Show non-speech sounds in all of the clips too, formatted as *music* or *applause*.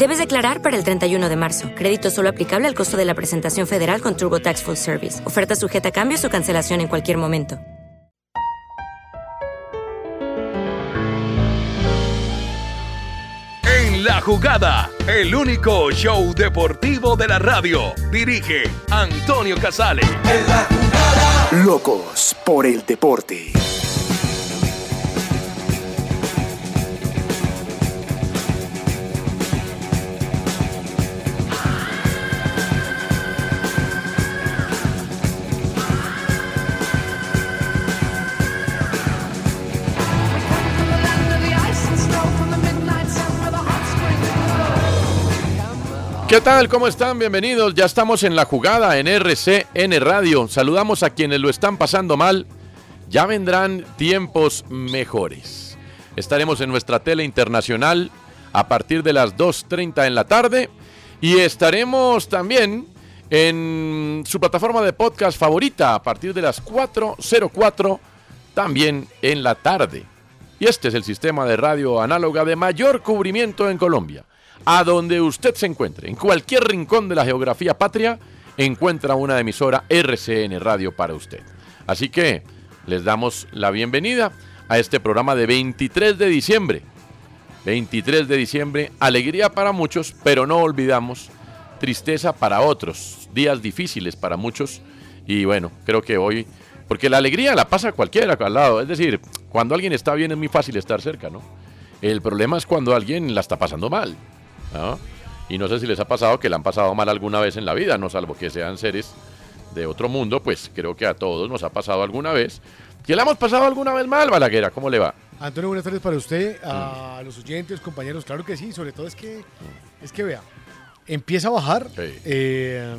Debes declarar para el 31 de marzo. Crédito solo aplicable al costo de la presentación federal con TurboTax Full Service. Oferta sujeta a cambios o cancelación en cualquier momento. En la jugada, el único show deportivo de la radio. Dirige Antonio Casale. Locos por el deporte. ¿Qué tal? ¿Cómo están? Bienvenidos. Ya estamos en la jugada en RCN Radio. Saludamos a quienes lo están pasando mal. Ya vendrán tiempos mejores. Estaremos en nuestra tele internacional a partir de las 2.30 en la tarde y estaremos también en su plataforma de podcast favorita a partir de las 4.04 también en la tarde. Y este es el sistema de radio análoga de mayor cubrimiento en Colombia a donde usted se encuentre, en cualquier rincón de la geografía patria, encuentra una emisora RCN Radio para usted. Así que les damos la bienvenida a este programa de 23 de diciembre. 23 de diciembre, alegría para muchos, pero no olvidamos tristeza para otros, días difíciles para muchos. Y bueno, creo que hoy, porque la alegría la pasa cualquiera al lado, es decir, cuando alguien está bien es muy fácil estar cerca, ¿no? El problema es cuando alguien la está pasando mal. ¿No? Y no sé si les ha pasado que la han pasado mal alguna vez en la vida, no salvo que sean seres de otro mundo, pues creo que a todos nos ha pasado alguna vez. ¿Que la hemos pasado alguna vez mal, Balaguera? ¿Cómo le va? Antonio, buenas tardes para usted, a los oyentes, compañeros. Claro que sí, sobre todo es que, es que vea, empieza a bajar. eh,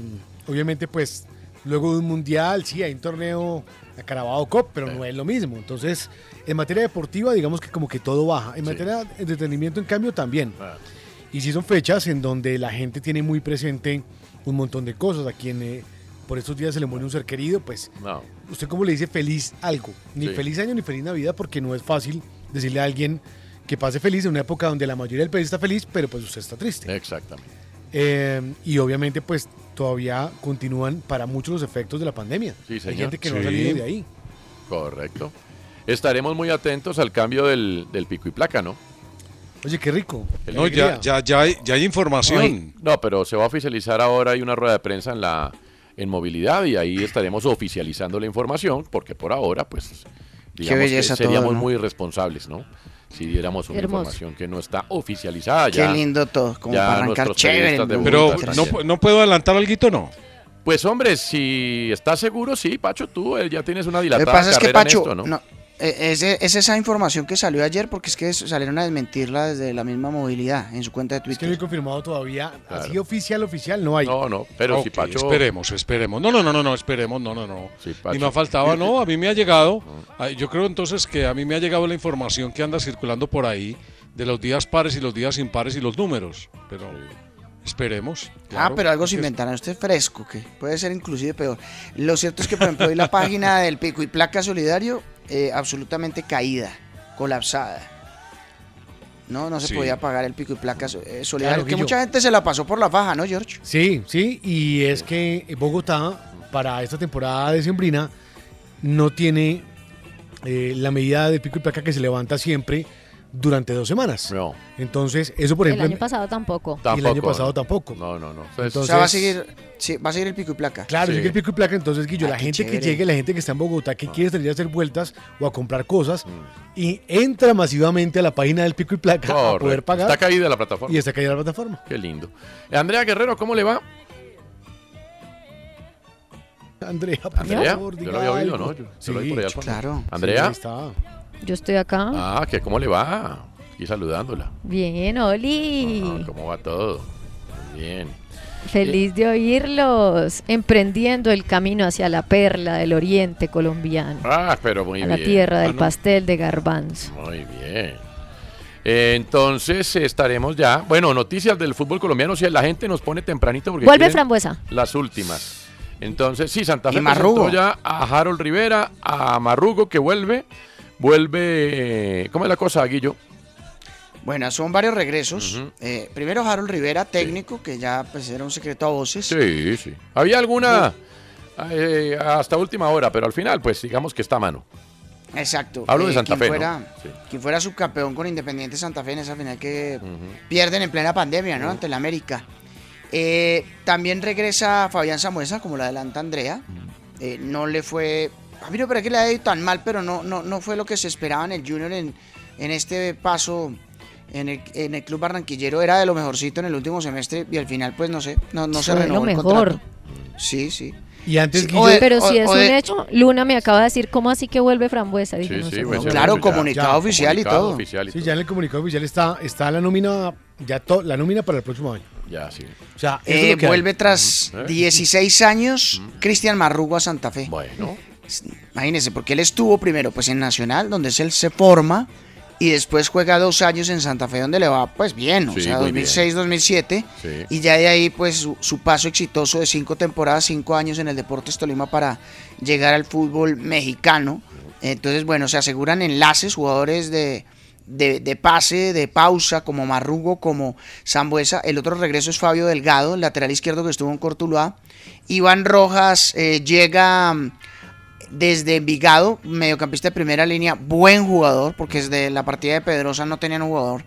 obviamente, pues, luego de un mundial, sí, hay un torneo, la Carabao Cup, pero no es lo mismo. Entonces, en materia deportiva, digamos que como que todo baja. En materia de entretenimiento, en cambio, también. Y sí son fechas en donde la gente tiene muy presente un montón de cosas. A quien eh, por estos días se le muere un ser querido, pues No. usted como le dice feliz algo. Ni Sí. feliz año ni feliz Navidad porque no es fácil decirle a alguien que pase feliz en una época donde la mayoría del país está feliz, pero pues usted está triste. Exactamente. Eh, y obviamente pues todavía continúan para muchos los efectos de la pandemia. Sí, Hay gente que no ha salido de ahí. Correcto. Estaremos muy atentos al cambio del, del pico y placa, ¿no? Oye, qué rico. qué No, ya, ya, ya, hay, ya hay información. No, pero se va a oficializar ahora, hay una rueda de prensa en la en movilidad y ahí estaremos oficializando la información, porque por ahora, pues, digamos belleza que seríamos todo, ¿no? muy irresponsables, ¿no? Si diéramos una Hermoso. información que no está oficializada Qué ya. lindo todo, como ya para arrancar chévere Pero no, no puedo adelantar algo, ¿no? Pues hombre, si estás seguro, sí, Pacho, tú eh, ya tienes una Lo que dilatada pasa es que carrera en Pacho, esto, ¿no? no, es, es esa información que salió ayer porque es que salieron a desmentirla desde la misma movilidad en su cuenta de Es que no Twitter. he confirmado todavía. Claro. Así oficial, oficial, no hay. No, no, pero si Ok, Pacho... Esperemos, esperemos. No, no, no, no, no, esperemos, no, no, no. Sí, Ni Pacho. me faltaba, no, a mí me ha llegado, *laughs* ah, yo creo entonces que a mí me ha llegado la información que anda circulando por ahí de los días pares y los días impares y los números, pero esperemos. Ah, claro. pero algo se Es- inventarán usted fresco, que puede ser inclusive peor. Lo cierto es que, por ejemplo, hoy la página del Pico y Placa Solidario eh, absolutamente caída, colapsada. No, no se Sí. podía pagar el pico y placa eh, solidario, Claro, que mucha gente se la pasó por la faja, ¿no, George? Sí, sí, y es que Bogotá para esta temporada decembrina no tiene eh, la medida de pico y placa que se levanta siempre durante dos semanas. Entonces, eso por el ejemplo... año pasado tampoco. y el año pasado tampoco. No, no, no. o sea, va a seguir, sí, va a seguir el pico y placa. Claro, sigue el pico y placa. Entonces, Guillo, Ah, la gente que llegue, la gente que está en Bogotá, que quiere salir a hacer vueltas o a comprar cosas, Mm. y entra masivamente a la página del pico y placa a Correcto. poder pagar. Está caída la plataforma. Y está caída la plataforma. Qué lindo. Andrea Guerrero, ¿cómo le va? Andrea, por Andrea, favor, yo diga lo había oído, algo. ¿no? Yo, yo lo oí por allá. por- claro. Andrea. Sí, ahí está. Yo estoy acá. Ah, que cómo le va. Aquí saludándola. Bien, Oli. Ah, ¿Cómo va todo? Muy Bien. Feliz de oírlos. Emprendiendo el camino hacia la perla del oriente colombiano. Ah, pero muy a bien. la tierra Ah, del no. pastel de garbanzo. Muy bien. Entonces estaremos ya. Bueno, noticias del fútbol colombiano. Si la gente nos pone tempranito porque Vuelve Frambuesa. Las últimas. Entonces, sí, Santa Y Fe presentó ya a Harold Rivera, a Marrugo que vuelve. Vuelve. ¿Cómo es la cosa, Guillo? Bueno, son varios regresos. Eh, primero Harold Rivera, técnico, que ya pues era un secreto a voces. Sí, sí. Había alguna eh, hasta última hora, pero al final, pues digamos que está a mano. Exacto. Hablo de Eh, Santa quien Fe, ¿no? Fuera, Sí. Quien fuera subcampeón con Independiente Santa Fe en esa final que pierden en plena pandemia, ¿no? Ante el América. También regresa Fabián Samuesa, como lo adelanta Andrea. No le fue. A mí no parece que le haya ido tan mal, pero no, no, no fue lo que se esperaba en el Junior en, en este paso en el, en el club barranquillero. Era de lo mejorcito en el último semestre y al final, pues no sé, no, no se renovó lo el mejor. contrato. Sí, sí. Y antes, Sí, de- Pero o- si es un de- hecho, Luna me acaba de decir, ¿cómo así que vuelve Frambuesa? Dije, Sí, no sí, sé pues, cómo. ese Claro, ya- comunicado oficial y comunicado todo. oficial y Sí, todo. ya en el comunicado oficial está, está la nómina, ya to- la nómina para el próximo año. Ya, sí. O sea, Eh, hay. vuelve tras ¿Eh? 16 años Cristian Marrugo a Santa Fe. Bueno. Imagínense, porque él estuvo primero pues en Nacional, donde él se forma, y después juega dos años en Santa Fe, donde le va pues bien, o Sí, sea, muy 2006, 2007, Sí. y ya de ahí pues su, su paso exitoso de cinco temporadas, cinco años en el Deportes Tolima para llegar al fútbol mexicano. Entonces, bueno, se aseguran enlaces, jugadores de, de, de pase, de pausa, como Marrugo, como Zambuesa. El otro regreso es Fabio Delgado, el lateral izquierdo que estuvo en Cortuluá. Iván Rojas eh, llega desde Envigado, mediocampista de primera línea, buen jugador, porque desde la partida de Pedrosa no tenían un jugador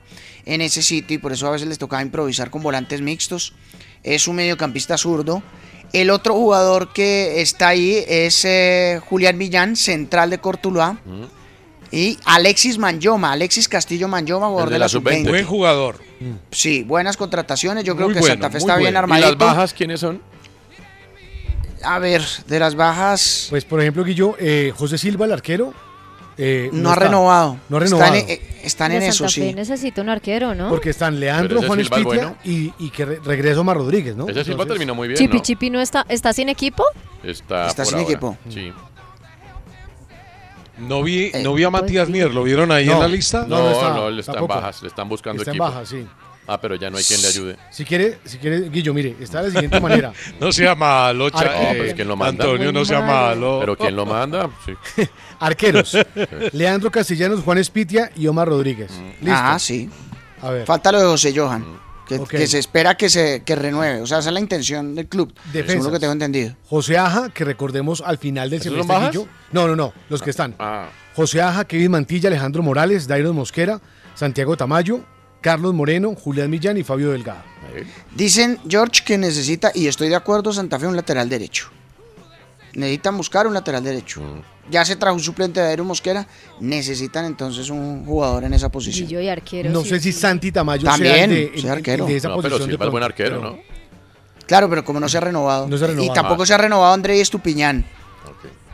en ese sitio y por eso a veces les tocaba improvisar con volantes mixtos. Es un mediocampista zurdo. El otro jugador que está ahí es eh, Julián Millán, central de Cortuluá. Y Alexis Manyoma, Alexis Castillo Manyoma, jugador de, la sub-20. Buen jugador. Sí, buenas contrataciones. Yo creo que bueno, Santa Fe está bien bueno. ¿Y las bajas quiénes son? A ver, de las bajas. Pues, por ejemplo, Guillo, eh, José Silva, el arquero. eh, No ha está. renovado. No ha renovado. en- eh, están en eso, sí. necesita un arquero, ¿no? Porque están Leandro, Juan Silva Espitia bueno. y, y que re- regreso Omar Rodríguez, ¿no? Ese Silva Entonces, terminó muy bien, Chipi ¿no? Chipi no está, está sin equipo. Está, Está por sin ahora. equipo. Sí. No vi, Eh, no vi a pues Matías sí. Mier, ¿lo vieron ahí No. en la lista? No, No, no no, le están tampoco. bajas, le están buscando Está en equipo. baja, sí. Ah, pero ya no hay quien le ayude. Si quiere, si quiere, Guillo, mire, está de la siguiente *laughs* manera. No sea malo, cha- No, pues, ¿quién lo manda? Antonio, no sea malo. Pero ¿quién lo manda? Sí. *laughs* Arqueros. Leandro Castellanos, Juan Espitia y Omar Rodríguez. Listo. Ah, sí. A ver. Falta lo de José Johan. Que, Ok. que se espera que se que renueve. O sea, esa es la intención del club. Defensas. Según lo que tengo entendido. José Aja, que recordemos al final del ¿Esos son semestre, bajas? Guillo. No, no, no, los que están. Ah, José Aja, Kevin Mantilla, Alejandro Morales, Dairon Mosquera, Santiago Tamayo, Carlos Moreno, Julián Millán y Fabio Delgado. Dicen George que necesita, y estoy de acuerdo, Santa Fe un lateral derecho. Necesitan buscar un lateral derecho. Mm. Ya se trajo un suplente de Aero Mosquera. Necesitan entonces un jugador en esa posición. Guillo y arquero. No sí, sé si. Santi Tamayo sea También, el de, el- sea el- arquero. el de esa No, pero posición. de es buen arquero, pero- ¿no? Claro, pero como no se ha renovado. No se ha Y tampoco se ha renovado André Estupiñán.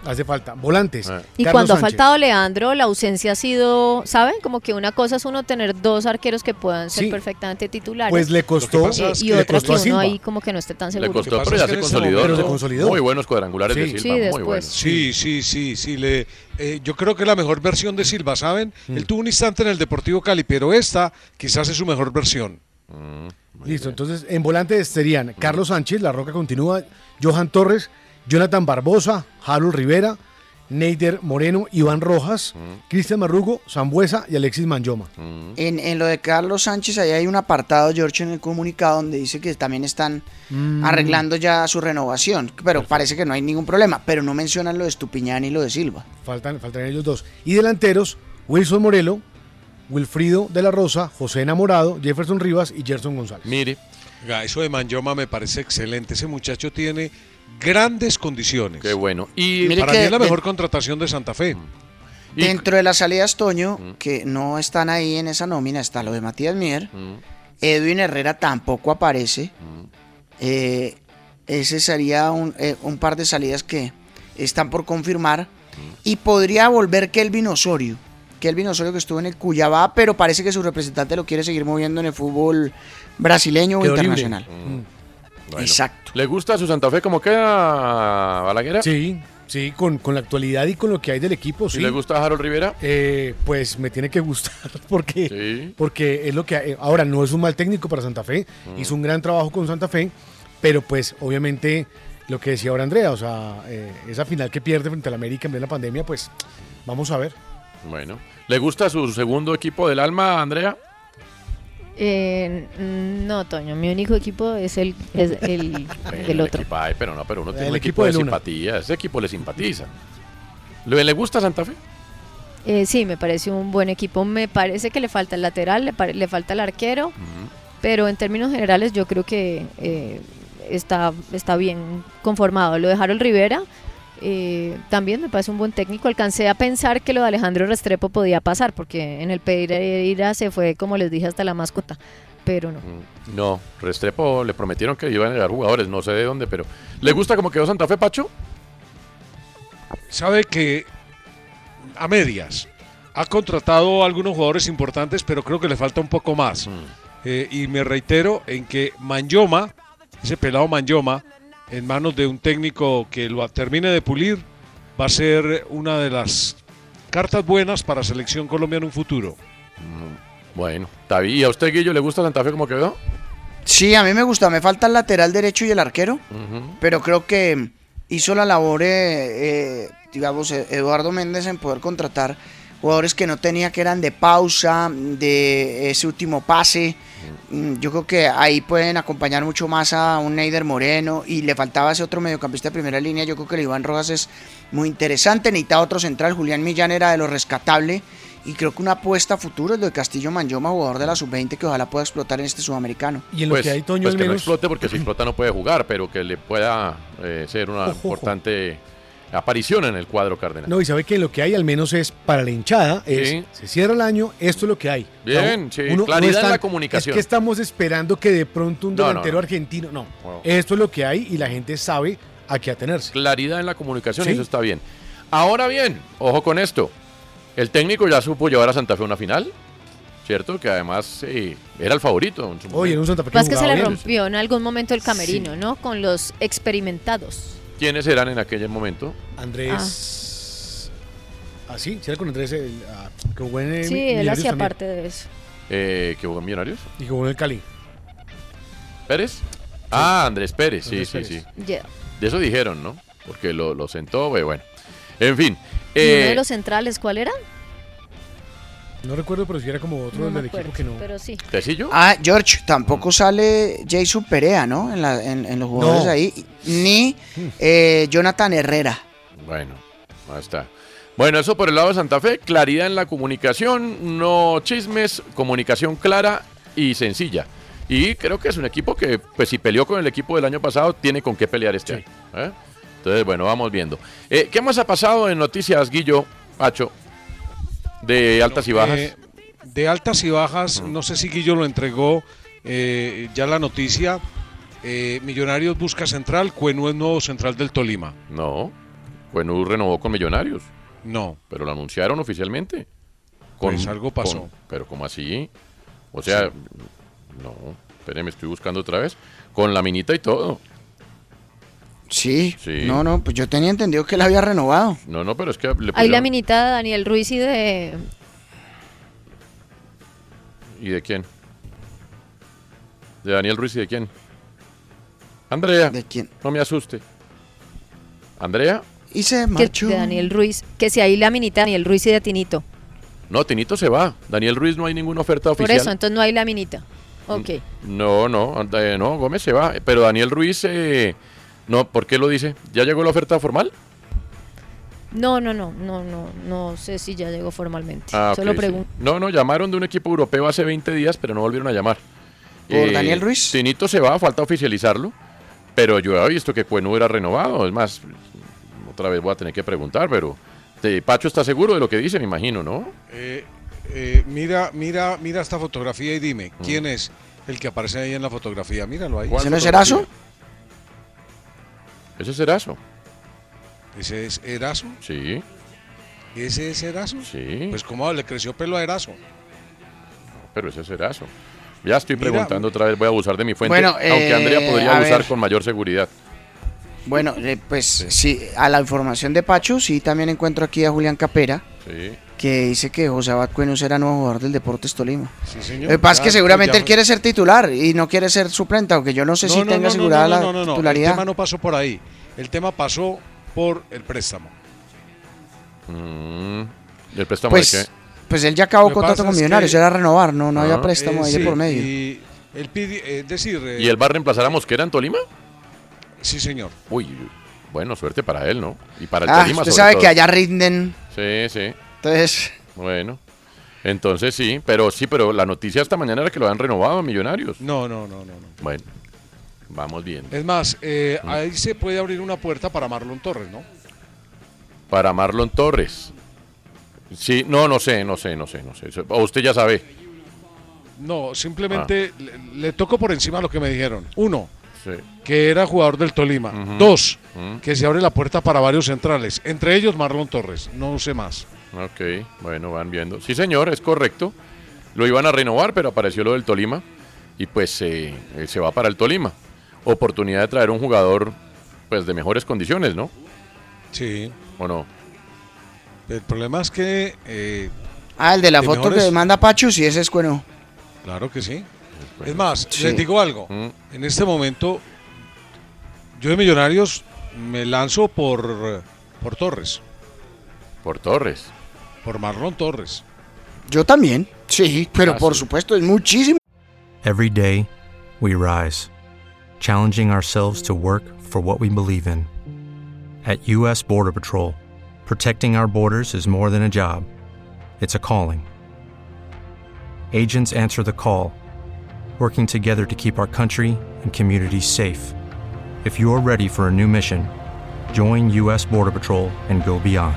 Hace falta. Volantes. Ah. Y Carlos cuando ha faltado Leandro, la ausencia ha sido, ¿saben? Como que una cosa es uno tener dos arqueros que puedan ser Sí. perfectamente titulares. Pues le costó. eh, es y le otra que costó uno Silva. ahí como que no esté tan Le seguro. costó, pasa pero ya se consolidó. momento- ¿no? Pero se consolidó. Muy buenos cuadrangulares Sí. de Silva, Sí, muy buenos. Sí, sí, sí, sí. Le, eh, yo creo que la mejor versión de Silva, ¿saben? Mm. Él tuvo un instante en el Deportivo Cali, pero esta quizás es su mejor versión. Listo, entonces en volantes serían Carlos Sánchez, La Roca continúa, Johan Torres, Jonathan Barbosa, Harold Rivera, Neider Moreno, Iván Rojas, Cristian Marrugo, Zambuesa y Alexis Manjoma. En, en lo de Carlos Sánchez, ahí hay un apartado, George, en el comunicado donde dice que también están Mm. arreglando ya su renovación, pero parece que no hay ningún problema, pero no mencionan lo de Estupiñán y lo de Silva. Faltan, faltan ellos dos. Y delanteros, Wilson Morelo, Wilfrido de la Rosa, José Enamorado, Jefferson Rivas y Gerson González. Mire. Eso de Manjoma me parece excelente. Ese muchacho tiene grandes condiciones. Qué bueno. Y Mire para que mí es la de- mejor contratación de Santa Fe. Y- Dentro de las salidas, Toño, que no están ahí en esa nómina, está lo de Matías Mier. Edwin Herrera tampoco aparece. Eh, ese sería un, eh, un par de salidas que están por confirmar. Y podría volver Kelvin Osorio. Kelvin Osorio que estuvo en el Cuyabá, pero parece que su representante lo quiere seguir moviendo en el fútbol brasileño o libre. Bueno. Exacto. ¿Le gusta su Santa Fe como queda, Balaguer? Sí, sí, con, con la actualidad y con lo que hay del equipo, ¿Y sí. le gusta a Harold Rivera? Eh, pues me tiene que gustar *laughs* porque, Sí. porque es lo que hay. ahora no es un mal técnico para Santa Fe, Mm. hizo un gran trabajo con Santa Fe, pero pues obviamente lo que decía ahora Andrea, o sea, eh, esa final que pierde frente al América en plena pandemia, pues vamos a ver. Bueno. ¿Le gusta su segundo equipo del alma, Andrea? Eh, no, Toño, mi único equipo es el, es el *laughs* Bueno, del el otro. equipo- ay, pero no, pero uno tiene El un equipo equipo, de simpatía. Ese equipo le simpatiza. ¿Le, le gusta Santa Fe? Eh, sí, me parece un buen equipo. Me parece que le falta el lateral, le, pare- le falta el arquero, pero en términos generales yo creo que eh, está, está bien conformado. Lo de Harold Rivera eh, también me parece un buen técnico. Alcancé a pensar que lo de Alejandro Restrepo podía pasar, porque en el Pereira se fue, como les dije, hasta la mascota, pero no. No, Restrepo le prometieron que iban a llegar jugadores, no sé de dónde, pero ¿le gusta cómo quedó Santa Fe, Pacho? Sabe que a medias ha contratado a algunos jugadores importantes, pero creo que le falta un poco más. Eh, y me reitero en que Manjoma, ese pelado Manjoma, en manos de un técnico que lo termine de pulir, va a ser una de las cartas buenas para Selección Colombia en un futuro. Bueno, está bien. ¿Y a usted, Guillo, le gusta Santa Fe cómo quedó? Sí, a mí me gusta. Me falta el lateral derecho y el arquero. Pero creo que hizo la labor, eh, eh, digamos, eh, Eduardo Méndez en poder contratar jugadores que no tenía, que eran de pausa, de ese último pase. Mm, Yo creo que ahí pueden acompañar mucho más a un Neider Moreno y le faltaba ese otro mediocampista de primera línea. Yo creo que el Iván Rojas es muy interesante. Necesitaba otro central. Julián Millán era de lo rescatable. Y creo que una apuesta a futuro es lo de Castillo Manjoma, jugador de la sub-20 que ojalá pueda explotar en este sudamericano. Y en lo Pues, que hay, Toño, pues al que no explote, porque si explota no puede jugar, pero que le pueda eh, ser una Ojo, ojo. Aparición en el cuadro cardenal. No, y sabe que lo que hay al menos es para la hinchada, es, Sí. se cierra el año, esto es lo que hay. Bien, sí, claridad en la comunicación. Es que estamos esperando que de pronto un delantero no. argentino, no, Wow. esto es lo que hay y la gente sabe a qué atenerse. Claridad en la comunicación, Sí. eso está bien. Ahora bien, ojo con esto. El técnico ya supo llevar a Santa Fe a una final, ¿cierto? Que además eh, era el favorito. en su Oye, en un Santa Fe Más que se jugaba le rompió en algún momento el camerino, ¿no? Con los experimentados. ¿Quiénes eran en aquel momento? Andrés. Ah, sí, sí, era con Andrés, el, ah, que jugó en el Sí, él hacía parte de eso. Eh, ¿Que jugó en Millonarios? Y jugó en el Cali. ¿Pérez? Ah, Andrés Pérez, sí, Andrés sí, Pérez. sí. De eso dijeron, ¿no? Porque lo, lo sentó, eh, bueno. En fin. ¿Y uno eh, de los centrales cuál era? No recuerdo, pero si era como otro No del equipo que no. pero sí. Ah, George, tampoco sale Jason Perea, ¿no? En, la- en- en los jugadores No. ahí. Ni eh, Jonathan Herrera. Bueno, ahí está. Bueno, eso por el lado de Santa Fe, claridad en la comunicación, no chismes, comunicación clara y sencilla. Y creo que es un equipo que, pues si peleó con el equipo del año pasado, tiene con qué pelear este año. ¿eh? Entonces, bueno, vamos viendo. Eh, ¿Qué más ha pasado en noticias, Guillo, Pacho, de altas y bajas? Eh, de altas y bajas, no sé si Guillo lo entregó eh, ya la noticia. Eh, Millonarios busca central, Cuenú es nuevo central del Tolima. No, Buenú renovó con Millonarios, No, pero lo anunciaron oficialmente. Pues algo pasó. con- pero ¿cómo así? O sea, no, espéreme, estoy buscando otra vez. Con la minita y todo. Sí. Sí. No, no, pues yo tenía entendido que él había renovado. No, no, pero es que le Ahí la pusieron- minita de Daniel Ruiz y de... ¿Y de quién? ¿De Daniel Ruiz y de quién? Andrea. ¿De quién? No me asuste. ¿Andrea? Y se marchó. de Daniel Ruiz, que si hay la minita de Daniel Ruiz y de Tinito. No, Tinito se va. Daniel Ruiz no hay ninguna oferta Por oficial. eso, entonces no hay la minita. Ok. No, no, no, Gómez se va. Pero Daniel Ruiz, eh, no, ¿por qué lo dice? ¿Ya llegó la oferta formal? No, no, no, no, no, no sé si ya llegó formalmente. Ah, Solo pregunto. No, no, llamaron de un equipo europeo hace 20 días, pero no volvieron a llamar. Eh, ¿Por Daniel Ruiz? Tinito se va, falta oficializarlo. Pero yo he visto que Cuenú era renovado. Es más, otra vez voy a tener que preguntar, pero eh, Pacho está seguro de lo que dice, me imagino, ¿no? Eh, eh, mira, mira, mira esta fotografía y dime, Mm. ¿quién es el que aparece ahí en la fotografía? Míralo ahí. ¿Cuál ¿Ese no es? Erazo? ¿Ese es Erazo? ¿Ese es Erazo? Sí, ¿Ese es Erazo? sí. Pues cómo le creció pelo a Erazo. pero ese es Erazo. Ya estoy Mira. preguntando otra vez, voy a abusar de mi fuente. Bueno, aunque eh, Andrea podría abusar ver. con mayor seguridad. Bueno, eh, pues sí. a la información de Pacho, sí, también encuentro aquí a Julián Capera, Sí. Que dice que José Abad era nuevo jugador del Deportes Tolima. Sí, señor. Lo que pasa es que seguramente ya- él quiere ser titular y no quiere ser suplente, aunque yo no sé No, si no, tenga no, no, asegurada no, la no, no, no. El titularidad. tema no pasó por ahí. El tema pasó por el préstamo. Mm, ¿Y el préstamo Pues, de qué? pues él ya acabó contrato con Millonarios, que- era renovar, no, no Ah. había préstamo Eh, ahí de por medio. Y él pide, es decir, eh, ¿Y él va a reemplazar a Mosquera en Tolima? sí, señor. Uy, bueno, suerte para él, ¿no? Y para el Ah, Tolima usted sobre sabe todo. que allá rinden, Sí, sí. Entonces... Bueno. Entonces sí, pero sí, pero la noticia esta mañana era que lo han renovado a Millonarios. No, no, no, no. no. Bueno, vamos bien. Es más, eh, Mm. ahí se puede abrir una puerta para Marlon Torres, ¿no? Para Marlon Torres. Sí, no, no sé, no sé, no sé, no sé. O usted ya sabe. No, Ah. simplemente le, le toco por encima lo que me dijeron. Uno, Sí. que era jugador del Tolima. Dos, que se abre la puerta para varios centrales, entre ellos Marlon Torres. No sé más. Ok, bueno, van viendo. Sí, señor, es correcto. Lo iban a renovar, pero apareció lo del Tolima. Y pues eh, eh, se va para el Tolima. Oportunidad de traer un jugador pues de mejores condiciones, ¿no? Sí. ¿O no? El problema es que, eh, Ah, el de la De foto mejores- que manda Pacho, sí, ese es bueno. claro que sí. Es más, Sí. les digo algo. Mm. En este momento, yo de Millonarios me lanzo por, por Torres, Por Torres. Por Marlon Torres. Yo también, sí, pero Ah, por supuesto, es muchísimo. Every day, we rise, challenging ourselves to work for what we believe in. At U.S. Border Patrol, protecting our borders is more than a job, it's a calling. Agents answer the call, working together to keep our country and communities safe. If you're ready for a new mission, join U.S. Border Patrol and go beyond.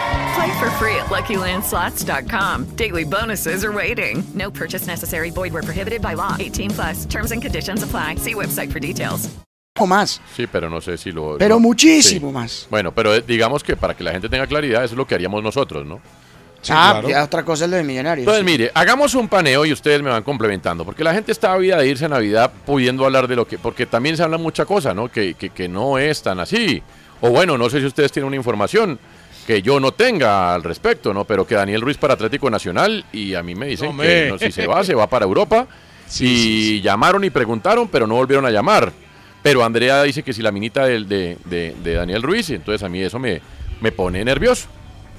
Play for free at LuckyLandSlots.com. Daily bonuses are waiting. No purchase necessary. Void where prohibited by law. 18 plus. Terms and conditions apply. See website for details. O más, Sí, pero no sé si lo... pero no, muchísimo sí. más. Bueno, pero eh, digamos que para que la gente tenga claridad, eso es lo que haríamos nosotros, ¿no? ah, ya otra cosa es lo de Millonarios. Entonces, sí. mire, hagamos un paneo y ustedes me van complementando, porque la gente está vida de irse a Navidad pudiendo hablar de lo que, porque también se habla mucha cosa, ¿no? Que, que, que no es tan así. O bueno, no sé si ustedes tienen una información que yo no tenga al respecto, ¿no? Pero que Daniel Ruiz para Atlético Nacional y a mí me dicen Hombre. que no, si se va, se va para Europa. *laughs* y llamaron y preguntaron, pero no volvieron a llamar. Pero Andrea dice que si la minita del- de, de, de Daniel Ruiz, y entonces a mí eso me, me pone nervioso.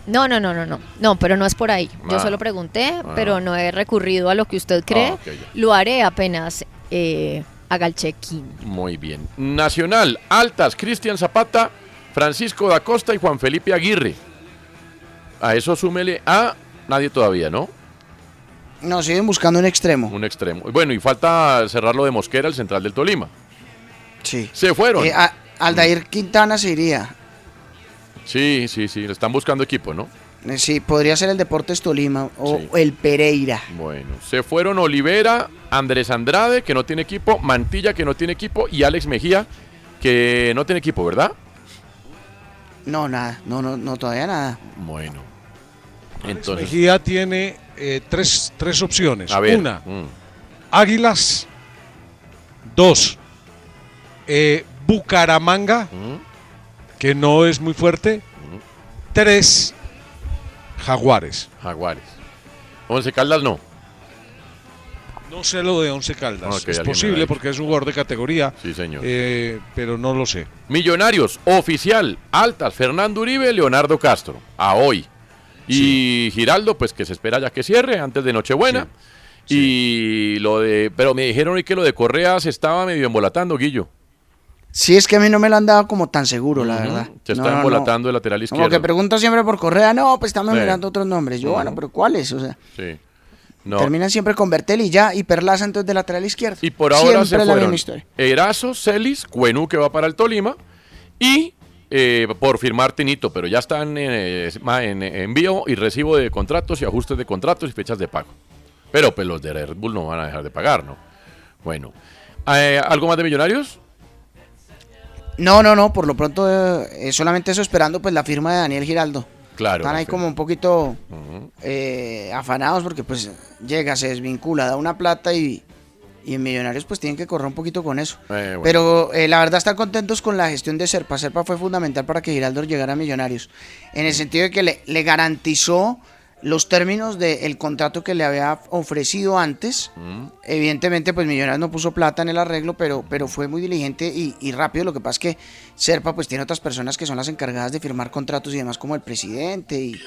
No, no, no, no, no. No, pero no es por ahí. Yo Ah. solo pregunté, Ah. pero no he recurrido a lo que usted cree. Ah. Lo haré apenas eh, haga el check-in. Muy bien. Nacional, Altas, Cristian Zapata, Francisco da Costa y Juan Felipe Aguirre. A eso súmele a nadie todavía, ¿no? No, siguen buscando un extremo. Un extremo. Bueno, y falta cerrar lo de Mosquera, el central del Tolima. Sí. Se fueron. Eh, a- Aldair Quintana se iría. Sí, sí, sí. Le están buscando equipo, ¿no? Eh, Sí, podría ser el Deportes Tolima o Sí. el Pereira. Bueno, se fueron Olivera, Andrés Andrade, que no tiene equipo, Mantilla, que no tiene equipo, y Alex Mejía, que no tiene equipo, ¿verdad? No, nada, no, no, no, todavía nada. Bueno. Entonces, Mejía tiene eh, tres, tres opciones. A ver, Una, mm. Águilas. Dos, eh, Bucaramanga, que no es muy fuerte. Tres, Jaguares. Jaguares. Once Caldas no. No sé lo de Once Caldas. Ok, es posible porque es un jugador de categoría. Sí, señor. eh, pero no lo sé. Millonarios, oficial, altas, Fernando Uribe, Leonardo Castro, a hoy. Y Giraldo, pues que se espera ya que cierre antes de Nochebuena. Y lo de, pero me dijeron hoy que lo de Correa se estaba medio embolatando, Guillo. Sí, es que a mí no me lo han dado como tan seguro, la verdad. Se No, está no, no. embolatando el lateral Como que izquierdo. pregunto siempre por Correa, no, pues estamos Sí. mirando otros nombres. Yo, bueno, pero ¿cuáles? O sea, Sí. No. terminan siempre con Bertel y ya, y Perlaza entonces de lateral izquierdo. Y por ahora siempre se la misma historia. Erazo, Celis, Cuenú que va para el Tolima y eh, por firmar Tinito, pero ya están eh, en eh, envío y recibo de contratos y ajustes de contratos y fechas de pago. Pero pues los de Red Bull no van a dejar de pagar, ¿no? Bueno, eh, ¿algo más de Millonarios? No, no, no, por lo pronto eh, solamente eso esperando pues la firma de Daniel Giraldo. Claro. Están ahí como un poquito eh, afanados porque pues llega, se desvincula, da una plata y, y en Millonarios pues tienen que correr un poquito con eso. Eh, bueno. Pero eh, la verdad están contentos con la gestión de Serpa. Serpa fue fundamental para que Giraldo llegara a Millonarios. En el sentido de que le, le garantizó los términos del contrato que le había ofrecido antes. Evidentemente, pues Millonarios no puso plata en el arreglo, pero, pero fue muy diligente y, y rápido. Lo que pasa es que Serpa pues tiene otras personas que son las encargadas de firmar contratos y demás, como el presidente y,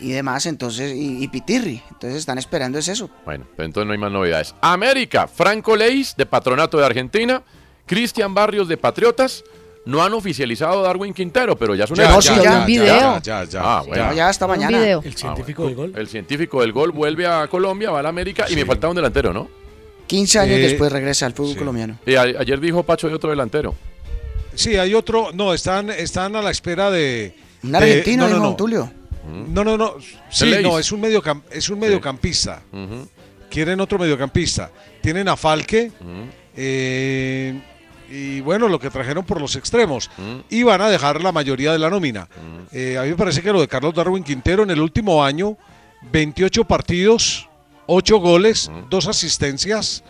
y demás, entonces, y, Pitirri. Entonces están esperando es eso. Bueno, pues entonces no hay más novedades. América, Franco Leis de Patronato de Argentina, Cristian Barrios de Patriotas. No han oficializado a Darwin Quintero, pero ya es un Ya, hecho. ya, ya, Un video. ya, ya, ya, Ah, ya. bueno. Ya hasta Un mañana. video. El científico Ah, del gol. El científico del gol vuelve a Colombia, va a la América y me faltaba un delantero, ¿no? 15 años Eh, después regresa al fútbol colombiano. Y a- ayer dijo Pacho de otro delantero. Sí, hay otro. No, están, están a la espera de. Un de- argentino, no, no, dijo no. Tulio. No, no, no. Sí, no, es un, mediocam- es un mediocampista. Quieren otro mediocampista. Tienen a Falque. eh, y bueno, lo que trajeron por los extremos. Y van a dejar la mayoría de la nómina. Eh, a mí me parece que lo de Carlos Darwin Quintero en el último año, 28 partidos, 8 goles, 2 asistencias.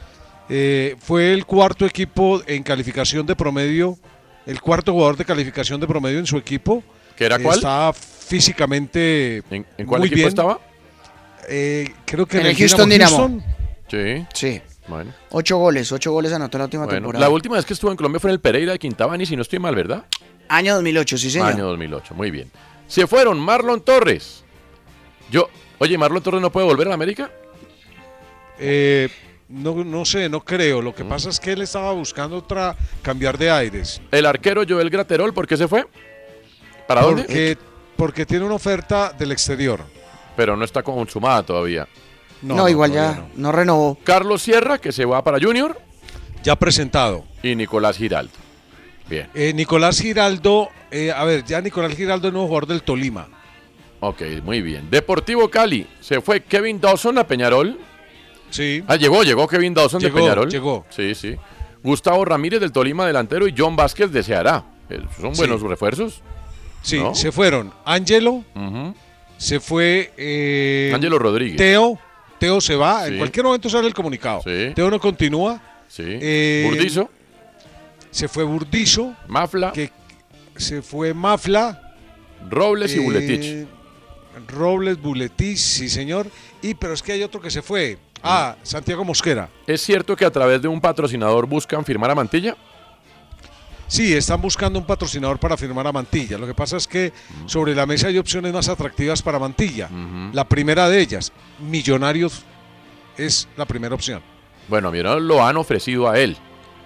eh, fue el cuarto equipo en calificación de promedio, el cuarto jugador de calificación de promedio en su equipo. ¿Que era cuál? Está físicamente ¿En, en cuál muy equipo bien. estaba? Eh, creo que En en, el Houston Dynamo. Houston. Sí. Sí. Bueno. Ocho goles, ocho goles anotó la última Bueno, temporada. la última vez que estuvo en Colombia fue en el Pereira de Quintabani, si no estoy mal, ¿verdad? Año 2008, sí señor. Año 2008, muy bien. Se fueron Marlon Torres. Yo, oye, Marlon Torres no puede volver a la América. Eh, no, no sé, no creo. Lo Mm. que pasa es que él estaba buscando otra cambiar de aires. El arquero Joel Graterol, ¿por qué se fue? ¿Para dónde? Porque tiene una oferta del exterior. Pero no está consumada todavía. No, igual ya no. renovó. Carlos Sierra, que se va para Junior. Ya presentado. Y Nicolás Giraldo. Bien. Eh, Nicolás Giraldo, eh, a ver, ya Nicolás Giraldo es nuevo jugador del Tolima. Ok, muy bien. Deportivo Cali. Se fue Kevin Dawson a Peñarol. Sí. Ah, llegó, llegó Kevin Dawson Llegó, de Peñarol. llegó. Sí, sí. Gustavo Ramírez del Tolima delantero y John Vázquez de Ceará. Eh, Son Sí. buenos refuerzos. Sí, ¿no? se fueron Ángelo, se fue eh, Ángelo Rodríguez. Teo, Teo se va, Sí. en cualquier momento sale el comunicado. Sí. Teo no continúa. Sí. Eh, Burdizo. Se fue Burdizo. Mafla. Que se fue Mafla. Robles y eh, Buletich. Robles, Buletich, sí señor. Y pero es que hay otro que se fue. Ah, Santiago Mosquera. ¿Es cierto que a través de un patrocinador buscan firmar a Mantilla? Sí, están buscando un patrocinador para firmar a Mantilla. Lo que pasa es que sobre la mesa hay opciones más atractivas para Mantilla. La primera de ellas, Millonarios, es la primera opción. Bueno, Millonarios lo han ofrecido a él.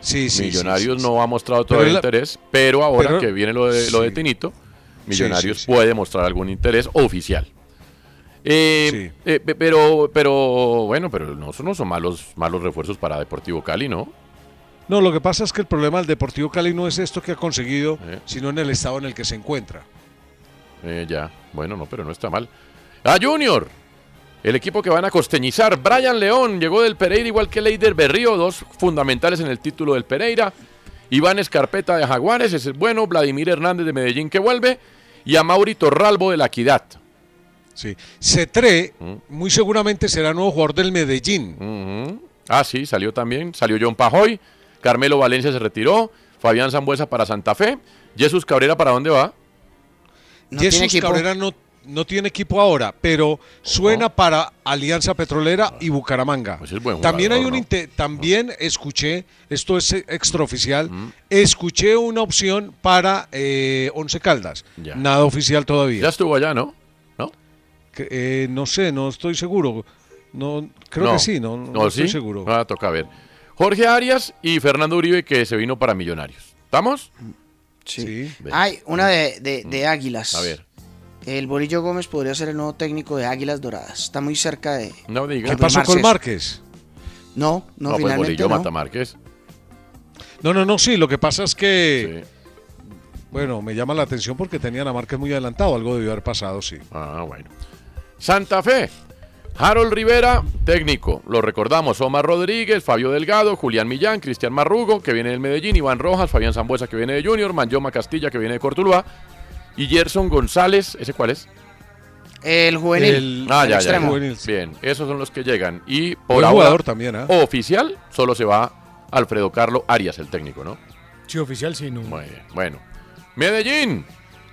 Sí, sí. Millonarios sí, sí, no ha mostrado Pero todavía él- interés, pero ahora pero- que viene lo de, lo de. Tinito, Millonarios puede mostrar algún interés oficial. Eh, eh, pe- pero, pero, bueno, pero no son, no son malos, malos refuerzos para Deportivo Cali, ¿no? No, lo que pasa es que el problema del Deportivo Cali no es esto que ha conseguido, sino en el estado en el que se encuentra. Eh, ya, bueno, no, pero no está mal. A Junior, el equipo que van a costeñizar. Brian León llegó del Pereira, igual que Leider Berrío, dos fundamentales en el título del Pereira. Iván Escarpeta de Jaguares, ese es bueno. Vladimir Hernández de Medellín que vuelve. Y a Mauri Torralbo de la Equidad. Sí. Cetré, Mm. muy seguramente será nuevo jugador del Medellín. Ah, sí, salió también. Salió John Pajoy. Carmelo Valencia se retiró. Fabián Zambuesa para Santa Fe. Jesús Cabrera, ¿para dónde va? Jesús Cabrera no, no tiene equipo ahora, pero suena para Alianza Petrolera y Bucaramanga. Pues buen también hay un también escuché, esto es extraoficial, escuché una opción para eh, Once Caldas. Ya. Nada oficial todavía. Ya estuvo allá, ¿no? ¿No? Que, eh, no sé, no estoy seguro. No, creo No. que sí, no, no estoy ¿sí? seguro. Ah, toca ver. Jorge Arias y Fernando Uribe que se vino para Millonarios. ¿Estamos? Sí. Ve. Hay una de, de- de Águilas. A ver. El Bolillo Gómez podría ser el nuevo técnico de Águilas Doradas. Está muy cerca de. No diga. ¿Qué pasó con Márquez? No, no, No, pues finalmente Bolillo no. mata Márquez. No, no, no, sí, lo que pasa es que... Bueno, me llama la atención porque tenían a Márquez muy adelantado, algo debió haber pasado, sí. Ah, bueno. Santa Fe. Harold Rivera, técnico. Lo recordamos. Omar Rodríguez, Fabio Delgado, Julián Millán, Cristian Marrugo, que viene del Medellín, Iván Rojas, Fabián Zambuesa, que viene de Junior, Manjoma Castilla, que viene de Cortuluá, y Gerson González, ¿ese cuál es? El juvenil. ah, el ya, ya, extremo. ya. Bien, esos son los que llegan. Y por ahora, jugador también, ¿ah? oficial, solo se va Alfredo Carlo Arias, el técnico, ¿no? Sí, oficial, sí, no. Muy bien, bueno. Medellín.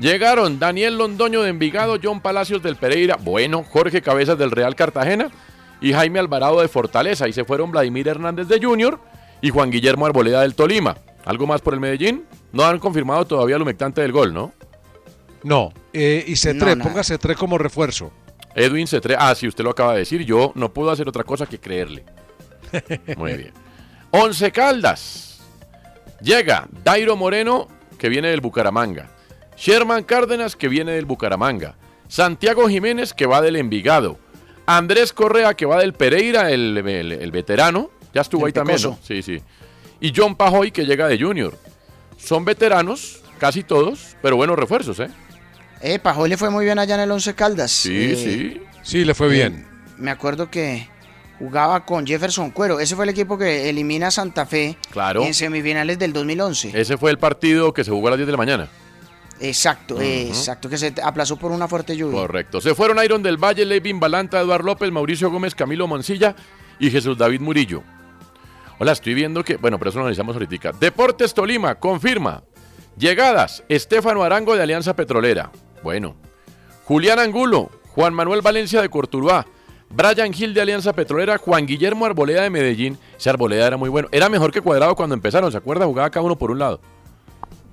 Llegaron Daniel Londoño de Envigado, John Palacios del Pereira, bueno, Jorge Cabezas del Real Cartagena y Jaime Alvarado de Fortaleza. Y se fueron Vladimir Hernández de Junior y Juan Guillermo Arboleda del Tolima. ¿Algo más por el Medellín? No han confirmado todavía el humectante del gol, ¿no? No, eh, y C3, No, ponga C3 como refuerzo. Edwin Cetre, ah, sí, usted lo acaba de decir, yo no puedo hacer otra cosa que creerle. *laughs* Muy bien. Once Caldas. Llega Dairo Moreno, que viene del Bucaramanga. Sherman Cárdenas, que viene del Bucaramanga. Santiago Jiménez, que va del Envigado. Andrés Correa, que va del Pereira, el, el- el veterano. Ya estuvo El ahí también. Sí, sí. Y John Pajoy, que llega de Junior. Son veteranos, casi todos, pero buenos refuerzos, ¿eh? Eh, Pajoy le fue muy bien allá en el Once Caldas. Sí, Eh, sí. Sí, le fue bien. Me acuerdo que jugaba con Jefferson Cuero. Ese fue el equipo que elimina a Santa Fe Claro. en semifinales del 2011. Ese fue el partido que se jugó a las 10 de la mañana. Exacto, exacto, que se aplazó por una fuerte lluvia. Correcto. Se fueron Iron del Valle, Levin Balanta, Eduardo López, Mauricio Gómez, Camilo Moncilla y Jesús David Murillo. Hola, estoy viendo que, bueno, pero eso lo analizamos ahorita. Deportes Tolima, confirma. Llegadas, Estefano Arango de Alianza Petrolera. Bueno. Julián Angulo, Juan Manuel Valencia de Cortuluá, Brian Gil de Alianza Petrolera, Juan Guillermo Arboleda de Medellín. Ese Arboleda era muy bueno. Era mejor que Cuadrado cuando empezaron, ¿se acuerda? Jugaba cada uno por un lado.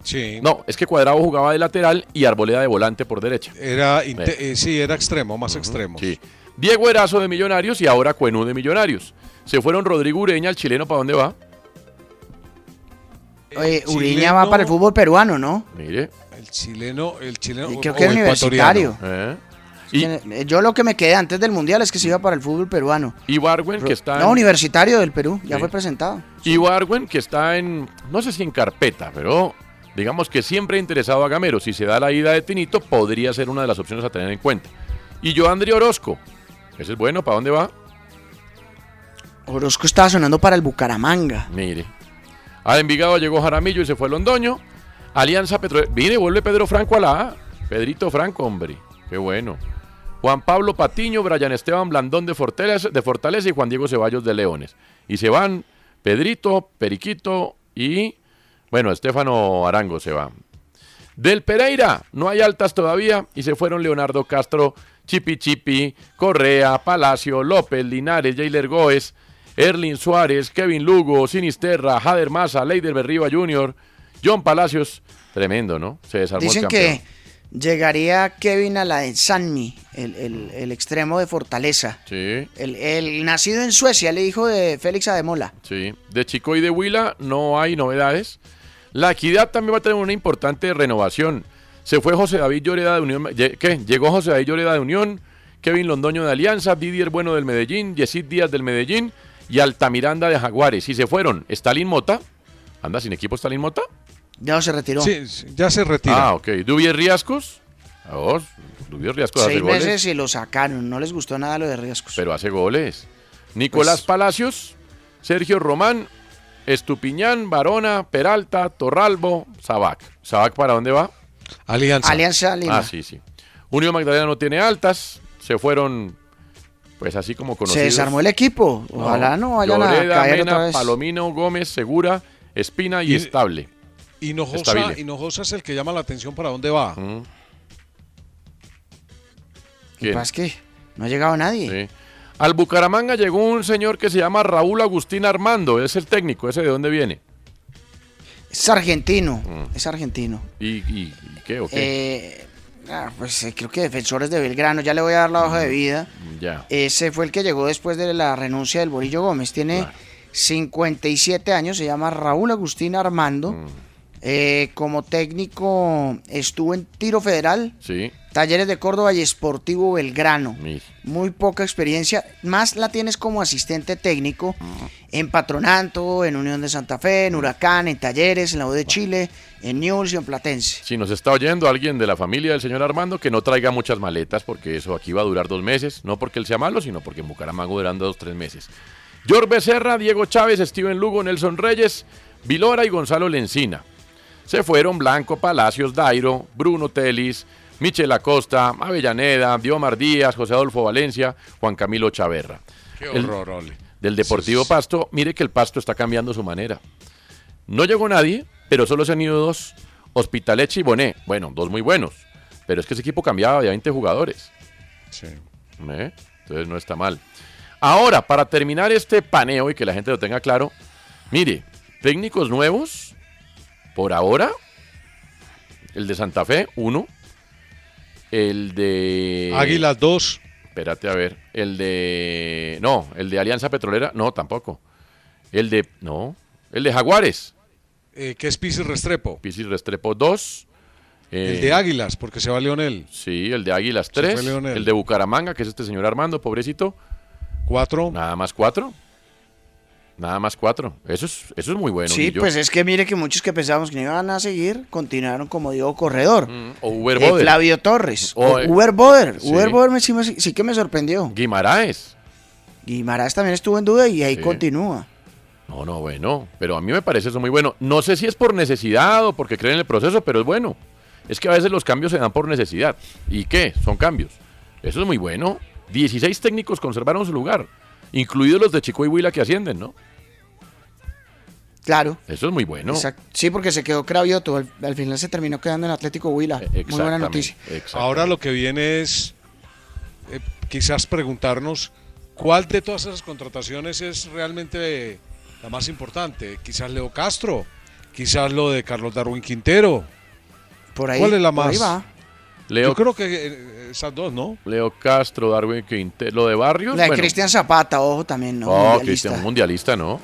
Sí. No, es que Cuadrado jugaba de lateral y Arboleda de volante por derecha. Era, inte- eh, sí, era extremo, más extremo. Sí. Diego Erazo de Millonarios y ahora Cuenú de Millonarios. Se fueron Rodrigo Ureña, el chileno, ¿para dónde va? Oye, Uriña va para el fútbol peruano, ¿no? Mire. El chileno, el chileno. creo o- que es universitario. ¿Eh? Eh, Yo lo que me quedé antes del mundial es que se iba para el fútbol peruano. Y Barwen, que está No, universitario del Perú, ya Sí. fue presentado. Y Barwen, que está en, no sé si en carpeta, pero digamos que siempre ha interesado a Gamero. Si se da la ida de Tinito, podría ser una de las opciones a tener en cuenta. Y yo, André Orozco. Ese es bueno, ¿para dónde va? Orozco estaba sonando para el Bucaramanga. Mire. A Envigado llegó Jaramillo y se fue Londoño. Alianza Petrolera. Mire, vuelve Pedro Franco a la A. Pedrito Franco, hombre. Qué bueno. Juan Pablo Patiño, Brian Esteban Blandón de Fortaleza, de Fortaleza y Juan Diego Ceballos de Leones. Y se van Pedrito, Periquito y, bueno, Estefano Arango se va. Del Pereira, no hay altas todavía y se fueron Leonardo Castro, Chipi Chipi, Correa, Palacio, López, Linares, Jailer Goes, Erlin Suárez, Kevin Lugo, Sinisterra, Jader Maza, Leider Berriba Jr., John Palacios. Tremendo, ¿no? Se desarmó Dicen el campeón. que llegaría Kevin a la de Sanmi, el, el- el extremo de Fortaleza. Sí, El, el nacido en Suecia, el hijo de Félix Ademola. sí. De Chico y de Huila no hay novedades. La Equidad también va a tener una importante renovación. Se fue José David Lloreda de Unión. ¿Qué? Llegó José David Lloreda de Unión, Kevin Londoño de Alianza, Didier Bueno del Medellín, Yesid Díaz del Medellín y Altamiranda de Jaguares. Y se fueron Stalin Mota. ¿Anda sin equipo Stalin Mota? Ya se retiró. Sí, ya se retira. Ah, ok. Dubier Riascos. A vos. Dubier Riascos hace Seis goles. meses y lo sacaron. No les gustó nada lo de Riescos. Pero hace goles. Nicolás Pues- Palacios, Sergio Román, Estupiñán, Barona, Peralta, Torralbo, Sabac. ¿Sabac para dónde va? Alianza. Alianza Lima. Ah, sí, sí. Unión Magdalena no tiene altas. se fueron, pues así como conocidos. Se desarmó el equipo. Ojalá no, vayan Lloreda, a caer Mena, otra vez. Palomino, Gómez, Segura, Espina y, Y- Estable. Hinojosa. Hinojosa es el que llama la atención para dónde va. Pasa es que no ha llegado nadie. Sí. Al Bucaramanga llegó un señor que se llama Raúl Agustín Armando, es el técnico, ese de dónde viene. Es argentino. Mm. Es argentino. ¿Y, y- y qué o qué? Eh, ah, pues eh, creo que defensores de Belgrano. Ya le voy a dar la hoja de vida. ya. Ese fue el que llegó después de la renuncia del Borillo Gómez. Tiene 57 años, se llama Raúl Agustín Armando. Mm. Eh, como técnico estuvo en Tiro Federal, Sí. Talleres de Córdoba y Esportivo Belgrano. Muy poca experiencia. Más la tienes como asistente técnico en Patronato, en Unión de Santa Fe, en Huracán, en Talleres, en la U de Chile, en Newell's y en Platense. Si nos está oyendo alguien de la familia del señor Armando, que no traiga muchas maletas, porque eso aquí va a durar dos meses, no porque él sea malo, sino porque en Bucaramanga duran dos, tres meses. George Becerra, Diego Chávez, Steven Lugo, Nelson Reyes, Vilora y Gonzalo Lencina. Se fueron Blanco, Palacios, Dairo, Bruno Telis, Michel Acosta, Avellaneda, Diomar Díaz, José Adolfo Valencia, Juan Camilo Chaverra. Qué El- horror, Ole. del Deportivo Pasto, mire que el Pasto está cambiando su manera. No llegó nadie, pero solo se han ido dos, Hospitaleche y Bonet. Bueno, dos muy buenos, pero es que ese equipo cambiaba de 20 jugadores. Sí. ¿Eh? Entonces no está mal. Ahora, para terminar este paneo y que la gente lo tenga claro, mire, técnicos nuevos, por ahora, el de Santa Fe, uno. El de... Águilas 2. Espérate a ver. El de... No, el de Alianza Petrolera, no, tampoco. El de... No, el de Jaguares. Eh, que es Pisis Restrepo. Pisis Restrepo 2. El de Águilas, porque se va Leonel. Sí, el de Águilas Se 3. fue Leonel. El de Bucaramanga, que es este señor Armando, pobrecito. 4. Nada más 4. Nada más 4. Eso es, eso es muy bueno. sí, Guillo. pues es que mire que muchos que pensábamos que no iban a seguir, continuaron como Diego Corredor. O Uber Eh, Boder. Flavio Torres. O, O eh, Uber Boder. sí. Uber Boder me- sí, que me sorprendió. Guimaraes. Guimaraes también estuvo en duda y ahí Sí. continúa. No, no, bueno. Pero a mí me parece eso muy bueno. No sé si es por necesidad o porque creen en el proceso, pero es bueno. Es que a veces los cambios se dan por necesidad. ¿Y qué? Son cambios. Eso es muy bueno. 16 técnicos conservaron su lugar, incluidos los de Chico y Huila que ascienden, ¿no? Claro. Eso es muy bueno. Sí, porque se quedó Cravioto. Al, al final se terminó quedando en Atlético Huila. Muy buena noticia. Ahora lo que viene es eh, quizás preguntarnos cuál de todas esas contrataciones es realmente la más importante. Quizás Leo Castro, quizás lo de Carlos Darwin Quintero. Por ahí, ¿Cuál es la por ahí más? va. Leo, Yo creo que eh, esas dos, ¿no? Leo Castro, Darwin Quintero, lo de Barrios. La de bueno. Cristian Zapata, ojo también, ¿no? Oh, Mundialista. Cristian, mundialista, ¿no?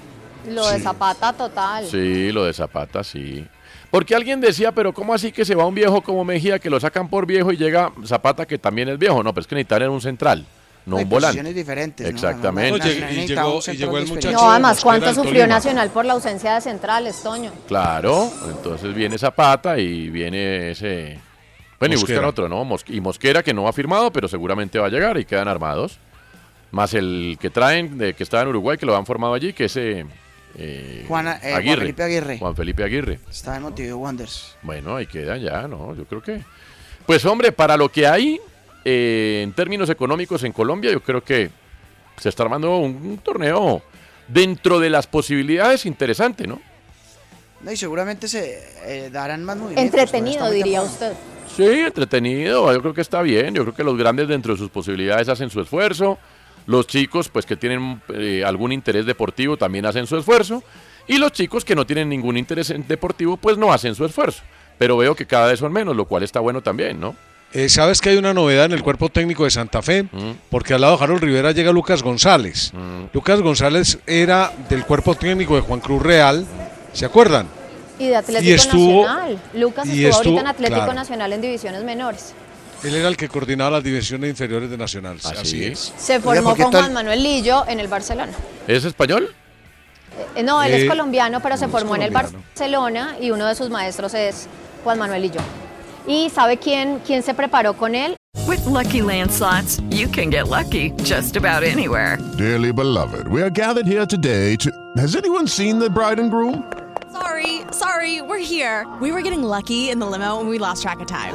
Lo de Zapata total. Sí, lo de Zapata, sí. Porque alguien decía, pero ¿cómo así que se va un viejo como Mejía, que lo sacan por viejo y llega Zapata, que también es viejo? No, pero es que necesitan un central, no Hay un volante. posiciones diferentes, ¿no? Exactamente. Nacional y llegó- y el muchacho-. No, además, ¿cuánto sufrió Tolima. Nacional por la ausencia de centrales, Toño? Claro, entonces viene Zapata y viene ese... Bueno, y buscan otro, ¿no? Mos- y Mosquera, que no ha firmado, pero seguramente va a llegar y quedan armados. Más el que traen, de, que está en Uruguay, que lo han formado allí, que es eh, eh, eh, Juan Felipe Aguirre. Juan Felipe Aguirre. Está en Montevideo Wanderers. Bueno, ahí queda ya, ¿no? Yo creo que... Pues hombre, para lo que hay eh, en términos económicos en Colombia, yo creo que se está armando un, un torneo dentro de las posibilidades interesante, ¿no? No, y seguramente se eh, darán más movimientos. Entretenido, diría usted. Sí, entretenido, yo creo que está bien, yo creo que los grandes dentro de sus posibilidades hacen su esfuerzo, los chicos pues que tienen eh, algún interés deportivo también hacen su esfuerzo, y los chicos que no tienen ningún interés en deportivo pues no hacen su esfuerzo, pero veo que cada vez son menos, lo cual está bueno también, ¿no? Eh, ¿Sabes que hay una novedad en el cuerpo técnico de Santa Fe? Mm. Porque al lado de Harold Rivera llega Lucas González. Lucas González era del cuerpo técnico de Juan Cruz Real, ¿se acuerdan? Y de Atlético Y estuvo- Nacional. Lucas y estuvo, estuvo- ahorita en Atlético claro. Nacional en divisiones menores. Él era el que coordinaba las divisiones inferiores de Nacional. ¿Ah, Así sí? es. Se formó ¿por qué con Juan Manuel Lillo en el Barcelona. ¿Es español? Eh, no, él Eh, es colombiano, pero se formó en el. Barcelona y uno de sus maestros es Juan Manuel Lillo. ¿Y sabe quién, quién se preparó con él? With Lucky Land slots, you can get lucky just about anywhere. Dearly beloved, we are gathered here today to. Has anyone seen the bride and groom? Sorry, sorry, we're here. We were getting lucky in the limo and we lost track of time.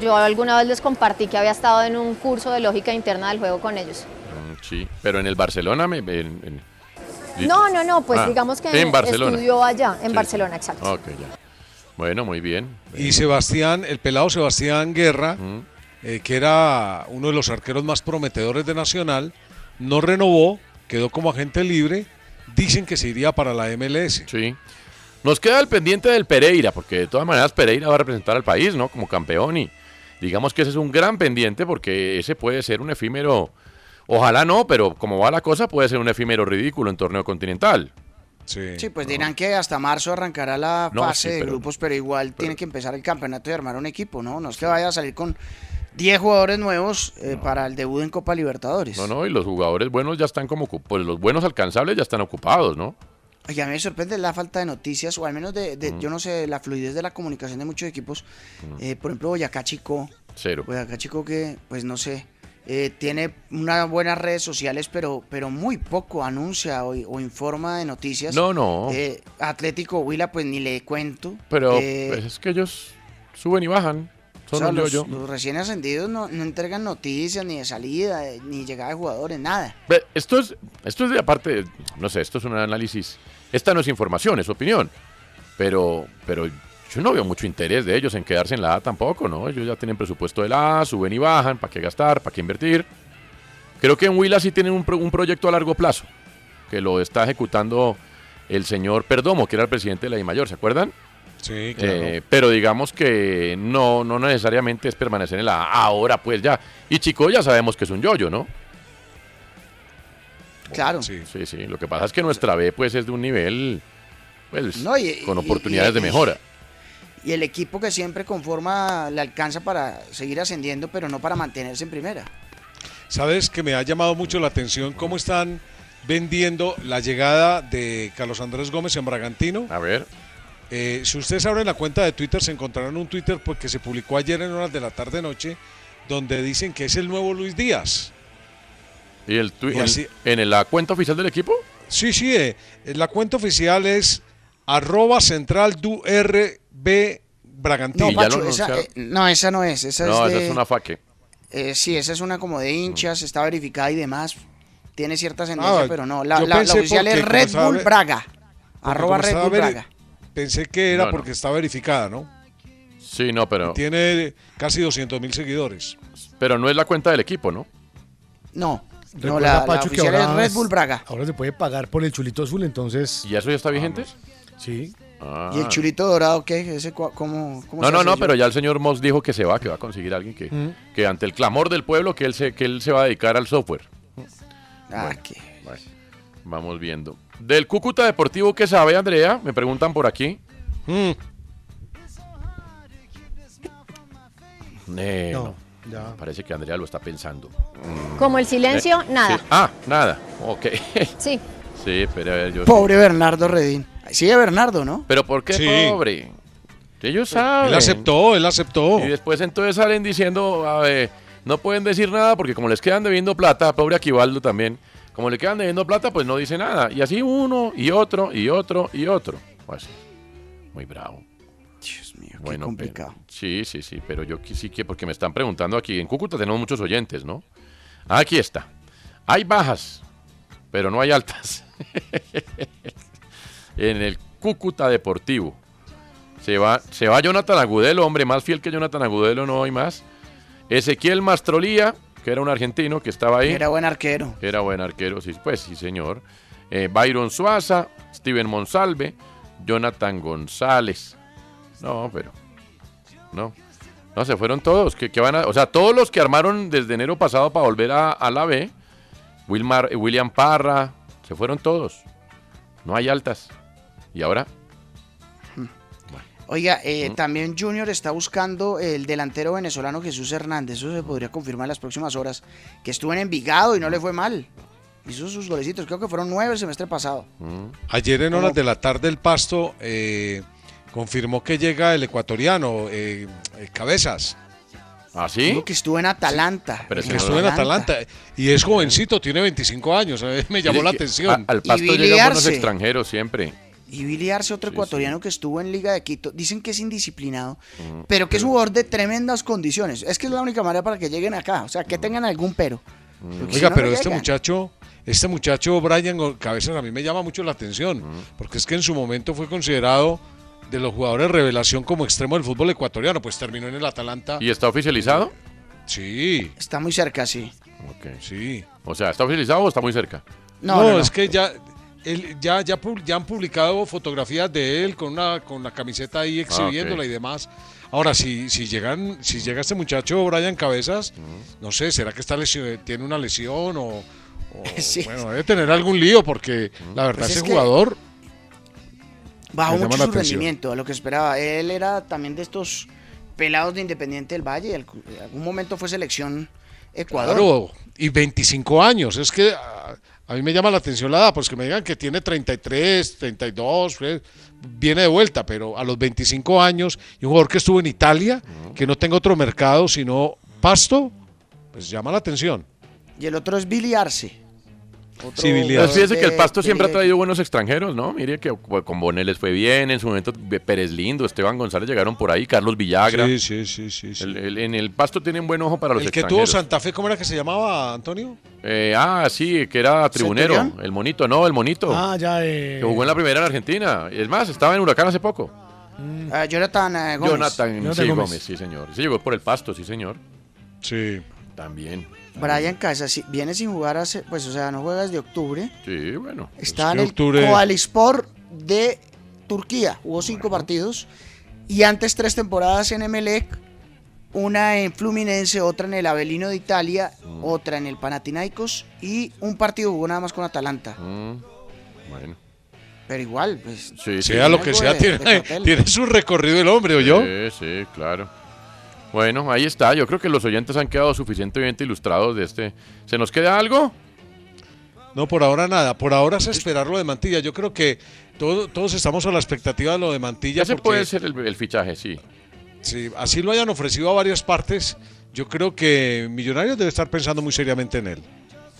Yo alguna vez les compartí que había estado en un curso de lógica interna del juego con ellos. Mm, Sí, pero en el Barcelona me... en- en- No, no, no, pues Ah, digamos que en Barcelona. estudió allá, en Sí. Barcelona, exacto. Ok, ya. Bueno, muy bien. Y Sebastián, el pelado Sebastián Guerra, eh, que era uno de los arqueros más prometedores de Nacional, no renovó, quedó como agente libre. Dicen que se iría para la MLS. Sí. Nos queda el pendiente del Pereira, porque de todas maneras Pereira va a representar al país, ¿no? Como campeón y digamos que ese es un gran pendiente porque ese puede ser un efímero, ojalá no, pero como va la cosa puede ser un efímero ridículo en torneo continental. Sí. Sí, pues dirán que hasta marzo arrancará la No, fase sí, de pero- grupos, pero igual tiene que empezar el campeonato y armar un equipo, ¿no? No es que vaya a salir con 10 jugadores nuevos eh, para el debut en Copa Libertadores. No, no, y los jugadores buenos ya están como, pues los buenos alcanzables ya están ocupados, ¿no? Oye, a mí me sorprende la falta de noticias, o al menos de, de- yo no sé, la fluidez de la comunicación de muchos equipos. Eh, por ejemplo, Boyacá Chico. Cero. Boyacá Chico que, pues no sé, eh, tiene unas buenas redes sociales, pero, pero muy poco anuncia o, o informa de noticias. No, no. Eh, Atlético Huila, pues ni le cuento. Pero Eh, pues, es que ellos suben y bajan. o Son sea, los, yo-yo. los recién ascendidos no, no entregan noticias ni de salida, ni llegada de jugadores, nada. Esto es, esto es de aparte, no sé, esto es un análisis. Esta no es información, es opinión. Pero, pero yo no veo mucho interés de ellos en quedarse en la A tampoco, ¿no? Ellos ya tienen presupuesto de la A, suben y bajan, ¿para qué gastar? ¿Para qué invertir? Creo que en Huila sí tienen un, pro- un proyecto a largo plazo, que lo está ejecutando el señor Perdomo, que era el presidente de la DIMAYOR, ¿se acuerdan? Sí, claro. Eh, pero digamos que no, no necesariamente es permanecer en la A. Ahora pues ya. Y Chico ya sabemos que es un yoyo, ¿no? Claro. Sí, sí, sí. Lo que pasa es que nuestra B pues es de un nivel pues, No, y- con oportunidades y- de mejora. Y el equipo que siempre conforma le alcanza para seguir ascendiendo, pero no para mantenerse en primera. ¿Sabes que me ha llamado mucho la atención cómo están vendiendo la llegada de Carlos Andrés Gómez en Bragantino? A ver. si ustedes abren la cuenta de Twitter, se encontrarán un Twitter porque se publicó ayer en horas de la tarde-noche, donde dicen que es el nuevo Luis Díaz. ¿Y el Y en- en, la cuenta oficial del equipo? Sí, sí, eh, la cuenta oficial es arroba central du RB Bragantino. No, Pacho, esa, eh, no, esa no es. Esa No, es esa de- es una faque. eh, sí, esa es una como de hinchas, está verificada y demás. Tiene cierta ascendencia, Ah, pero no. La, la- oficial es Red Bull Braga. Arroba Red Bull Braga. Pensé que era No, no. porque está verificada, ¿no? Sí, no, pero, Tiene casi 200 mil seguidores. pero no es la cuenta del equipo, ¿no? No, no, la, la Pacho, que ahora es Red Bull Braga. Ahora se puede pagar por el chulito azul, entonces. ¿Y eso ya está vigente? Sí. Ah. ¿Y el chulito dorado qué? ¿Ese cómo, cómo No, se no, no, pero ya el señor Moss dijo que se va, que va a conseguir a alguien que, Mm. que ante el clamor del pueblo que él se, que él se va a dedicar al software. Ah, Bueno, qué- bueno, vamos viendo. Del Cúcuta Deportivo, ¿qué sabe, Andrea? Me preguntan por aquí. Mm. Eh, No, no. Ya. Parece que Andrea lo está pensando. Mm. Como el silencio, Eh, nada. sí. Ah, nada. Ok. *laughs* Sí. sí, pero a ver, yo. Pobre Bernardo Redín. Sigue Bernardo, ¿no? Pero ¿por qué Sí. pobre? Ellos saben. Él aceptó, él aceptó. Y después entonces salen diciendo, a ver, no pueden decir nada porque como les quedan debiendo plata, pobre Aquivaldo también, como le quedan debiendo plata, pues no dice nada. Y así uno y otro y otro y otro. Pues, muy bravo. Dios mío, Bueno, qué complicado. pero- sí, sí, sí, pero yo sí que, porque me están preguntando aquí, en Cúcuta tenemos muchos oyentes, ¿no? Aquí está. Hay bajas, pero no hay altas. *laughs* en el Cúcuta Deportivo. Se va, se va Jonathan Agudelo, hombre, más fiel que Jonathan Agudelo no hay más. Ezequiel Mastrolía, que era un argentino que estaba ahí. Era buen arquero. Era buen arquero, sí, pues sí, señor. eh, Byron Suaza, Steven Monsalve, Jonathan González. No, pero. No. No, se fueron todos. que van a, o sea, todos los que armaron desde enero pasado para volver a, a la B. Wilmar, William Parra. Se fueron todos. No hay altas. ¿Y ahora? Oiga, eh, también Junior está buscando el delantero venezolano Jesús Hernández. Eso se podría confirmar en las próximas horas. Que estuvo en Envigado y no le fue mal. Hizo sus golecitos. Creo que fueron nueve el semestre pasado. Ayer en horas de la tarde el Pasto eh, confirmó que llega el ecuatoriano, eh, Cabezas. ¿Ah, sí? que estuvo en Atalanta. Pero que estuvo en Atalanta. Y es jovencito, tiene 25 años. Me llamó la atención. al Pasto llegan buenos extranjeros siempre. Y Billy Arce, otro ecuatoriano que estuvo en Liga de Quito, dicen que es indisciplinado, pero que es un jugador de tremendas condiciones. Es que es la única manera para que lleguen acá, o sea, que tengan algún pero. Oiga, pero este muchacho, este muchacho Brian Cabezas a mí me llama mucho la atención, porque es que en su momento fue considerado de los jugadores revelación como extremo del fútbol ecuatoriano, pues terminó en el Atalanta. ¿Y está oficializado? Sí. Está muy cerca, sí. Ok. Sí. O sea, ¿está oficializado o está muy cerca? No, no, es que ya ya, ya, ya, han publicado fotografías de él con una, con la camiseta ahí exhibiéndola y demás. Ahora, si, si, llegan, si llega este muchacho Brian Cabezas, no sé, ¿será que está tiene una lesión o, *laughs* bueno, debe tener algún lío porque la verdad Pues ese es que jugador Bajó mucho su atención. rendimiento a lo que esperaba. Él era también de estos pelados de Independiente del Valle. En algún momento fue selección Ecuador. Claro, y 25 años. Es que a, a mí me llama la atención la edad, pues que me digan que tiene 33, 32, pues, viene de vuelta, pero a los 25 años, y un jugador que estuvo en Italia, que no tenga otro mercado sino Pasto, pues llama la atención. Y el otro es Billy Arce. Sí, Pues Arce. fíjese que el Pasto siempre ha traído buenos extranjeros, ¿no? Mire que con Bonet les fue bien, en su momento Pérez Lindo, Esteban González llegaron por ahí, Carlos Villagra. Sí, sí, sí, sí. sí. El- el- en el Pasto tienen buen ojo para los El que tuvo extranjeros. Santa Fe, ¿cómo era que se llamaba, Antonio? Eh, ah, sí, que era tribunero. ¿Centurión? El monito, no, el monito. Ah, ya. Eh, Que jugó en la primera en Argentina. Es más, estaba en Huracán hace poco. Ah, Jonathan eh, Gómez. Jonathan, Jonathan sí, Gómez. Gómez. sí, señor. Se llegó por el Pasto, sí, señor. Sí. También. Brian sí, viene sin jugar hace, pues o sea, no juega desde octubre. Sí, bueno. Está en el octubre- Koalispor de Turquía. Jugó cinco partidos. Y antes tres temporadas en Emelec. Una en Fluminense, otra en el Avelino de Italia, Mm. otra en el Panathinaikos y un partido jugó nada más con Atalanta. Mm, bueno. Pero igual, pues. Sí. Sea lo que sea, de- tiene, de *laughs* tiene su recorrido el hombre, ¿o yo? Sí, sí, claro. Bueno, ahí está. Yo creo que los oyentes han quedado suficientemente ilustrados de este. ¿Se nos queda algo? No, por ahora nada. Por ahora es esperar lo de Mantilla. Yo creo que todo- todos estamos a la expectativa de lo de Mantilla. Ya se porque puede ser el, el fichaje, sí. Si así lo hayan ofrecido a varias partes, yo creo que Millonarios debe estar pensando muy seriamente en él.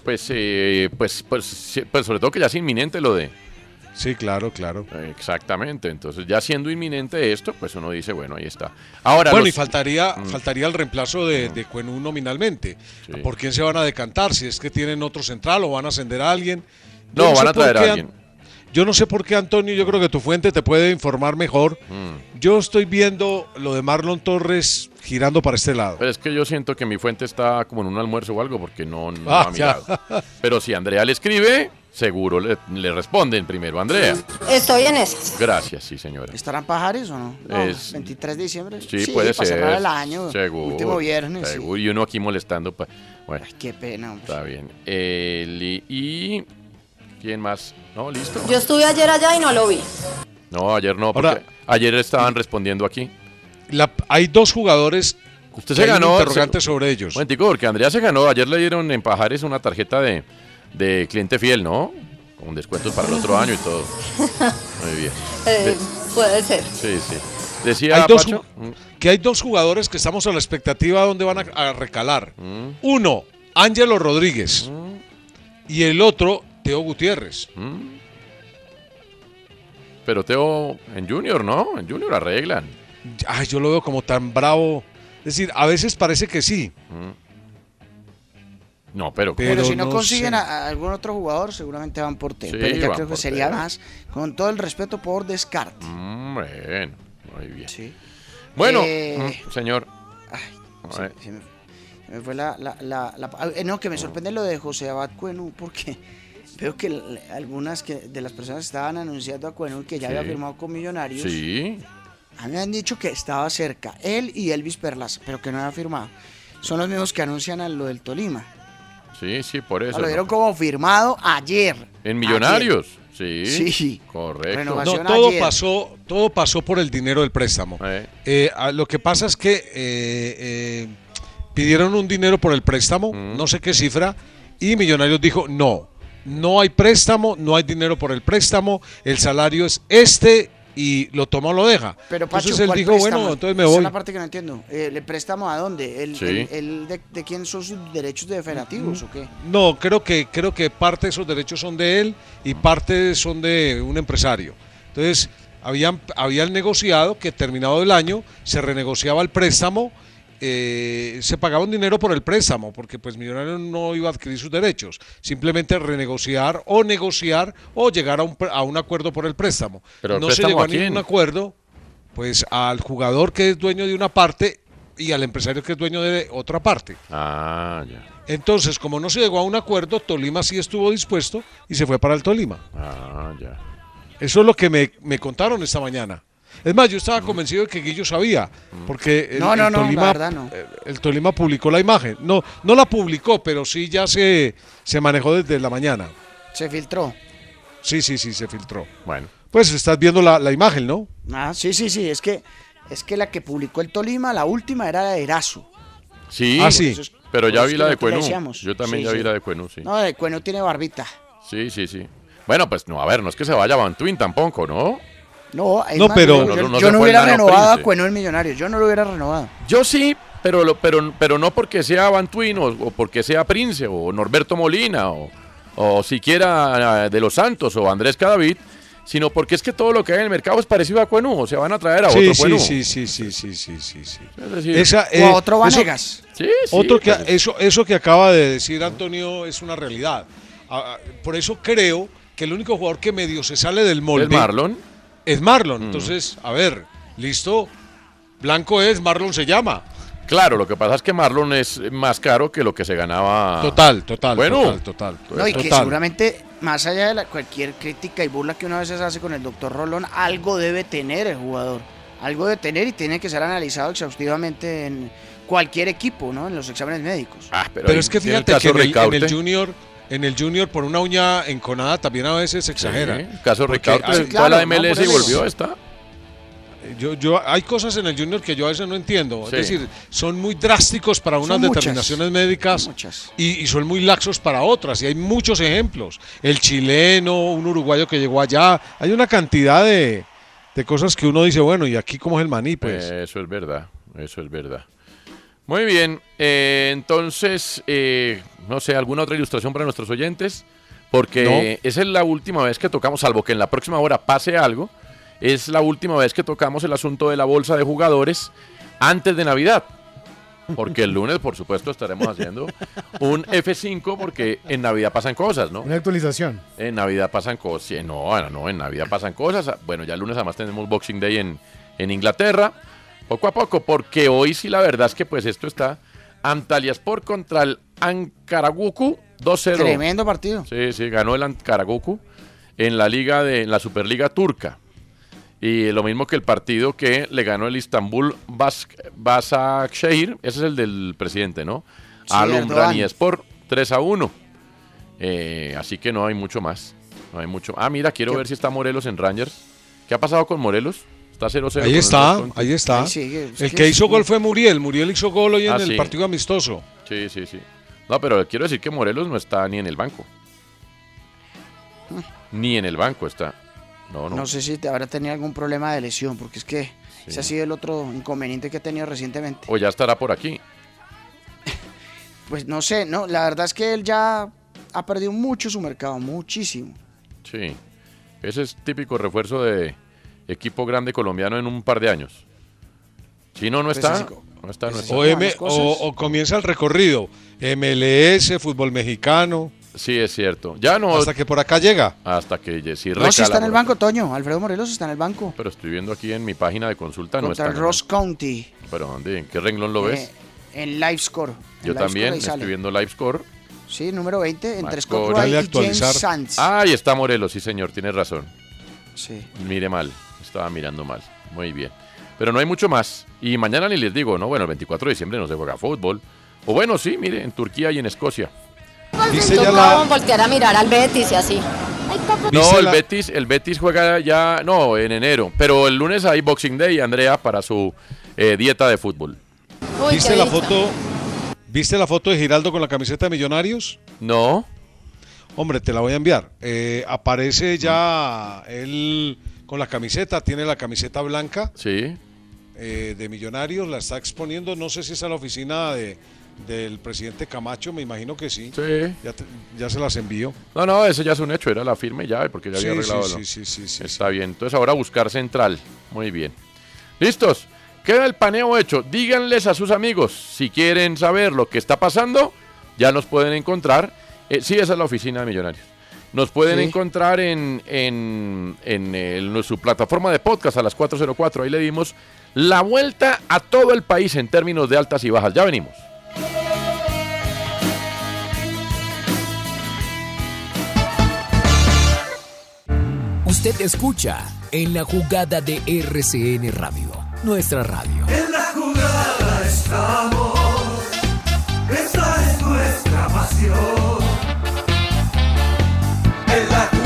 Pues, eh, pues, pues, sí, pues sobre todo que ya es inminente lo de. Sí, claro, claro. Exactamente. Entonces, ya siendo inminente esto, pues uno dice, bueno, ahí está. Ahora, bueno, los- y faltaría, Mm. faltaría el reemplazo de, de Cuenú nominalmente. ¿Por quién se van a decantar? Si es que tienen otro central o van a ascender a alguien. No, van a traer a alguien. Yo no sé por qué, Antonio, yo creo que tu fuente te puede informar mejor. Mm. Yo estoy viendo lo de Marlon Torres girando para este lado. Pero es que yo siento que mi fuente está como en un almuerzo o algo porque no, no Ah, ha ya. mirado. Pero si Andrea le escribe, seguro le, le responden primero. Andrea. Estoy en esas. Gracias, sí, señora. ¿Estarán pajares o no? No, Es- 23 de diciembre. Sí, puede para ser. cerrar el año. Seguro. Último viernes. sí. Seguro. Y uno aquí molestando. pa- Bueno, Qué pena, hombre. está bien. El- y. ¿Quién más? No, listo. Yo estuve ayer allá y no lo vi. No, ayer no, porque Ahora- ayer estaban respondiendo aquí. La- hay dos jugadores. Usted que se ganó. interrogante se- sobre ellos. Momentico, porque Andrea se ganó. Ayer le dieron en Pajares una tarjeta de, de cliente fiel, ¿no? Con descuentos para el otro año y todo. *laughs* Muy bien. Eh, De- puede ser. sí, sí. Decía Hay dos mm, que hay dos jugadores que estamos a la expectativa de dónde van a, a recalar. mm, Uno, Ángelo Rodríguez. Y el otro, Teo Gutiérrez. mm. Pero Teo en Junior, ¿no? En Junior arreglan. Ay, yo lo veo como tan bravo. Es decir, a veces parece que sí. Mm. No, pero. Pero, Pero si no, no consiguen a, a algún otro jugador, seguramente van por Teo. Sí, pero ya van creo que sería Teo. más, con todo el respeto, por descarte. Mm, bueno, muy bien. Sí. Bueno, Eh, señor. Sí, A ver. se me, se me fue la, la- la- la- ah, eh, no, que me sorprende lo de José Abad Cuenú, porque veo que algunas que, de las personas que estaban anunciando a Cuenú que ya Sí. había firmado con Millonarios. Sí. A mí me han dicho que estaba cerca, él y Elvis Perlaza, pero que no había firmado. Son los mismos que anuncian a lo del Tolima. Sí, sí, por eso. lo ¿no? dieron como firmado ayer. En Millonarios. Sí. Sí. Correcto. No, todo ayer. pasó, todo pasó por el dinero del préstamo. Eh, a- lo que pasa es que eh, eh, pidieron un dinero por el préstamo, no sé qué cifra, y Millonarios dijo no, no hay préstamo, no hay dinero por el préstamo, el salario es este y lo toma o lo deja. Pero Pacho, entonces él ¿cuál dijo, préstamo? bueno, entonces me Esa es voy. la parte que no entiendo. Eh, ¿Le préstamo a dónde? ¿El, Sí. el- el de, de quién son sus derechos de federativos o qué? No, creo que, creo que parte de esos derechos son de él y parte son de un empresario. Entonces, habían, habían negociado que terminado el año se renegociaba el préstamo, eh, se pagaba un dinero por el préstamo, porque pues Millonarios no iba a adquirir sus derechos, simplemente renegociar o negociar o llegar a un, a un acuerdo por el préstamo. Pero el no se llegó a ningún acuerdo, pues al jugador que es dueño de una parte y al empresario que es dueño de otra parte. Ah, ya. Entonces, como no se llegó a un acuerdo, Tolima sí estuvo dispuesto y se fue para el Tolima. Ah, ya. Eso es lo que me, me contaron esta mañana. Es más, yo estaba convencido de que Guillo sabía, porque el, No, no, el no, la Tolima, verdad no. eh, el Tolima publicó la imagen. No, no la publicó, pero sí ya se, se manejó desde la mañana. Se filtró. Sí, sí, sí, se filtró. Bueno. Pues estás viendo la, la imagen, ¿no? Ah, sí, sí, sí. Es que, es que la que publicó el Tolima, la última era la de Erazo. Sí, Ah, sí. Es- pero ya por vi la de Cuenú. Yo también Sí, ya sí. vi la de Cuenú, sí. No, de Cueno tiene barbita. Sí, sí, sí. Bueno, pues no, a ver, no es que se vaya a Bantuin tampoco, ¿no? No, es No, más, pero- yo, No, no, yo no hubiera el renovado a. Cueno en Millonarios. Yo no lo hubiera renovado. Yo sí, pero, lo- pero, pero no porque sea Bantuin o, o porque sea Prince o Norberto Molina o, o siquiera eh, de los Santos o Andrés Cadavid, sino porque es que todo lo que hay en el mercado es parecido a Cuenú, o sea, van a traer a Sí, otro sí, Cuenú. sí, sí, sí, sí, sí, sí, sí. Es decir, Esa, O a eh, otro eso- Vanegas. Sí, sí, Otro que, pues, eso, eso que acaba de decir Antonio es una realidad. Ah, ah, Por eso creo que el único jugador que medio se sale del molde ¿Es Marlon? Es Marlon. Mm. Entonces, a ver, listo. Blanco es, Marlon se llama. Claro, lo que pasa es que Marlon es más caro que lo que se ganaba. Total, total. Bueno. total, total. No, y que Total. seguramente, más allá de la- cualquier crítica y burla que uno a veces hace con el doctor Rolón, algo debe tener el jugador. Algo debe tener y tiene que ser analizado exhaustivamente en cualquier equipo, ¿no? En los exámenes médicos. Ah, pero, Pero es que fíjate que en el, en el Junior, en el Junior por una uña enconada también a veces exagera. Sí, el caso Ricaurte hay- fue a claro, la MLS y volvió, está. Yo, yo, hay cosas en el Junior que yo a veces no entiendo. Sí. Es decir, son muy drásticos para unas muchas. determinaciones médicas y, y son muy laxos para otras. Y hay muchos ejemplos. El chileno, un uruguayo que llegó allá. Hay una cantidad de, de cosas que uno dice, bueno, ¿y aquí cómo es el maní? Pues Eso es verdad, eso es verdad. Muy bien, eh, entonces, eh, no sé, ¿alguna otra ilustración para nuestros oyentes? Porque esa es la última vez que tocamos, salvo que en la próxima hora pase algo, es la última vez que tocamos el asunto de la bolsa de jugadores antes de Navidad. Porque el lunes, por supuesto, estaremos haciendo un F5 porque en Navidad pasan cosas, ¿no? Una actualización. En Navidad pasan cosas. No, no, en Navidad pasan cosas. Bueno, ya el lunes además tenemos Boxing Day en, en Inglaterra. Poco a poco, porque hoy sí la verdad es que pues esto está Antalyaspor contra el Ankaraguku 2-0. Tremendo partido. Sí, sí, ganó el Ankaraguku en la liga de en la Superliga turca. Y lo mismo que el partido que le ganó el Istanbul Bas Başakşehir, ese es el del presidente, ¿no? Sí, Al Erdogan. Umraniespor 3 a 1. Eh, así que no hay mucho más. No hay mucho. Ah, mira, quiero ¿Qué? ver si está Morelos en Rangers. ¿Qué ha pasado con Morelos? Está 0-0. con ahí está, ahí está. El que que es- hizo gol fue Muriel. Muriel hizo gol hoy en Ah, el sí. partido amistoso. Sí, sí, sí. No, pero quiero decir que Morelos no está ni en el banco. Ni en el banco está. No, no. No sé si te habrá tenido algún problema de lesión, porque es que Sí. ese ha sido el otro inconveniente que ha tenido recientemente. O ya estará por aquí. *laughs* Pues no sé, no, la verdad es que él ya ha perdido mucho su mercado, muchísimo. Sí. Ese es típico refuerzo de equipo grande colombiano en un par de años. Si no, no está. No está, no está. O, M- o, o comienza el recorrido. MLS, fútbol mexicano. Sí, es cierto. Ya no. Hasta que por acá llega. Hasta que Jessy No, sí está en el banco, Toño. Alfredo Morelos está en el banco. Pero estoy viendo aquí en mi página de consulta, no contra está. el en Ross County. ¿Pero dónde? ¿En qué renglón lo ves? eh, en Score. En Yo Live también estoy sale. viendo Live Score Sí, número 20, entre Scott Marconi. Wright y actualizar. James Sands. Ahí está Morelos, sí señor, tiene razón. Sí. Mire mal, estaba mirando mal. Muy bien. Pero no hay mucho más. Y mañana ni les digo, ¿no? Bueno, el 24 de diciembre no se juega fútbol. O bueno, sí, mire, en Turquía y en Escocia. Dice ya no la, voltear a mirar al Betis y así. No, el Betis, el Betis juega ya, no, en enero. Pero el lunes hay Boxing Day, Andrea, para su eh, dieta de fútbol. Uy, ¿Viste la foto? ¿Viste la foto de Giraldo con la camiseta de Millonarios? No. Hombre, te la voy a enviar. Eh, aparece ya él con la camiseta, tiene la camiseta blanca Sí. eh, de Millonarios, la está exponiendo. No sé si es a la oficina de, del presidente Camacho, me imagino que sí. Sí. Ya, te- ya se las envío. No, no, ese ya es un hecho, era la firme ya, porque ya Sí, había arreglado. sí, sí, sí, sí, Está bien. Entonces ahora buscar central. Muy bien. ¿Listos? Queda el paneo hecho. Díganles a sus amigos si quieren saber lo que está pasando, ya nos pueden encontrar. Eh, sí, esa es la oficina de Millonarios. Nos pueden Sí. encontrar en, en, en, eh, en su plataforma de podcast a las 404. Ahí le dimos la vuelta a todo el país en términos de altas y bajas. Ya venimos. Usted escucha en la jugada de RCN Radio, nuestra radio. En la jugada estamos, esa es nuestra pasión. En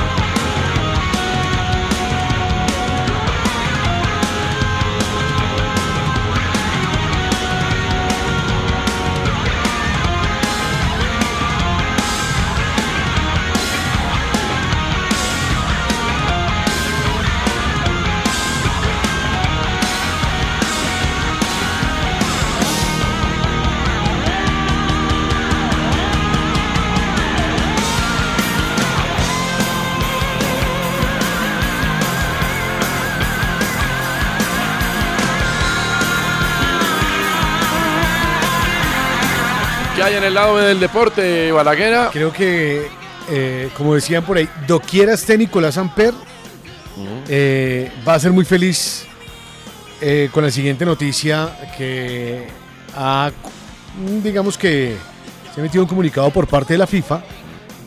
Hay en el lado del deporte, Balaguera? Creo que, eh, como decían por ahí, doquiera esté Nicolás Amper, eh, va a ser muy feliz eh, con la siguiente noticia que ha, digamos que se ha metido un comunicado por parte de la FIFA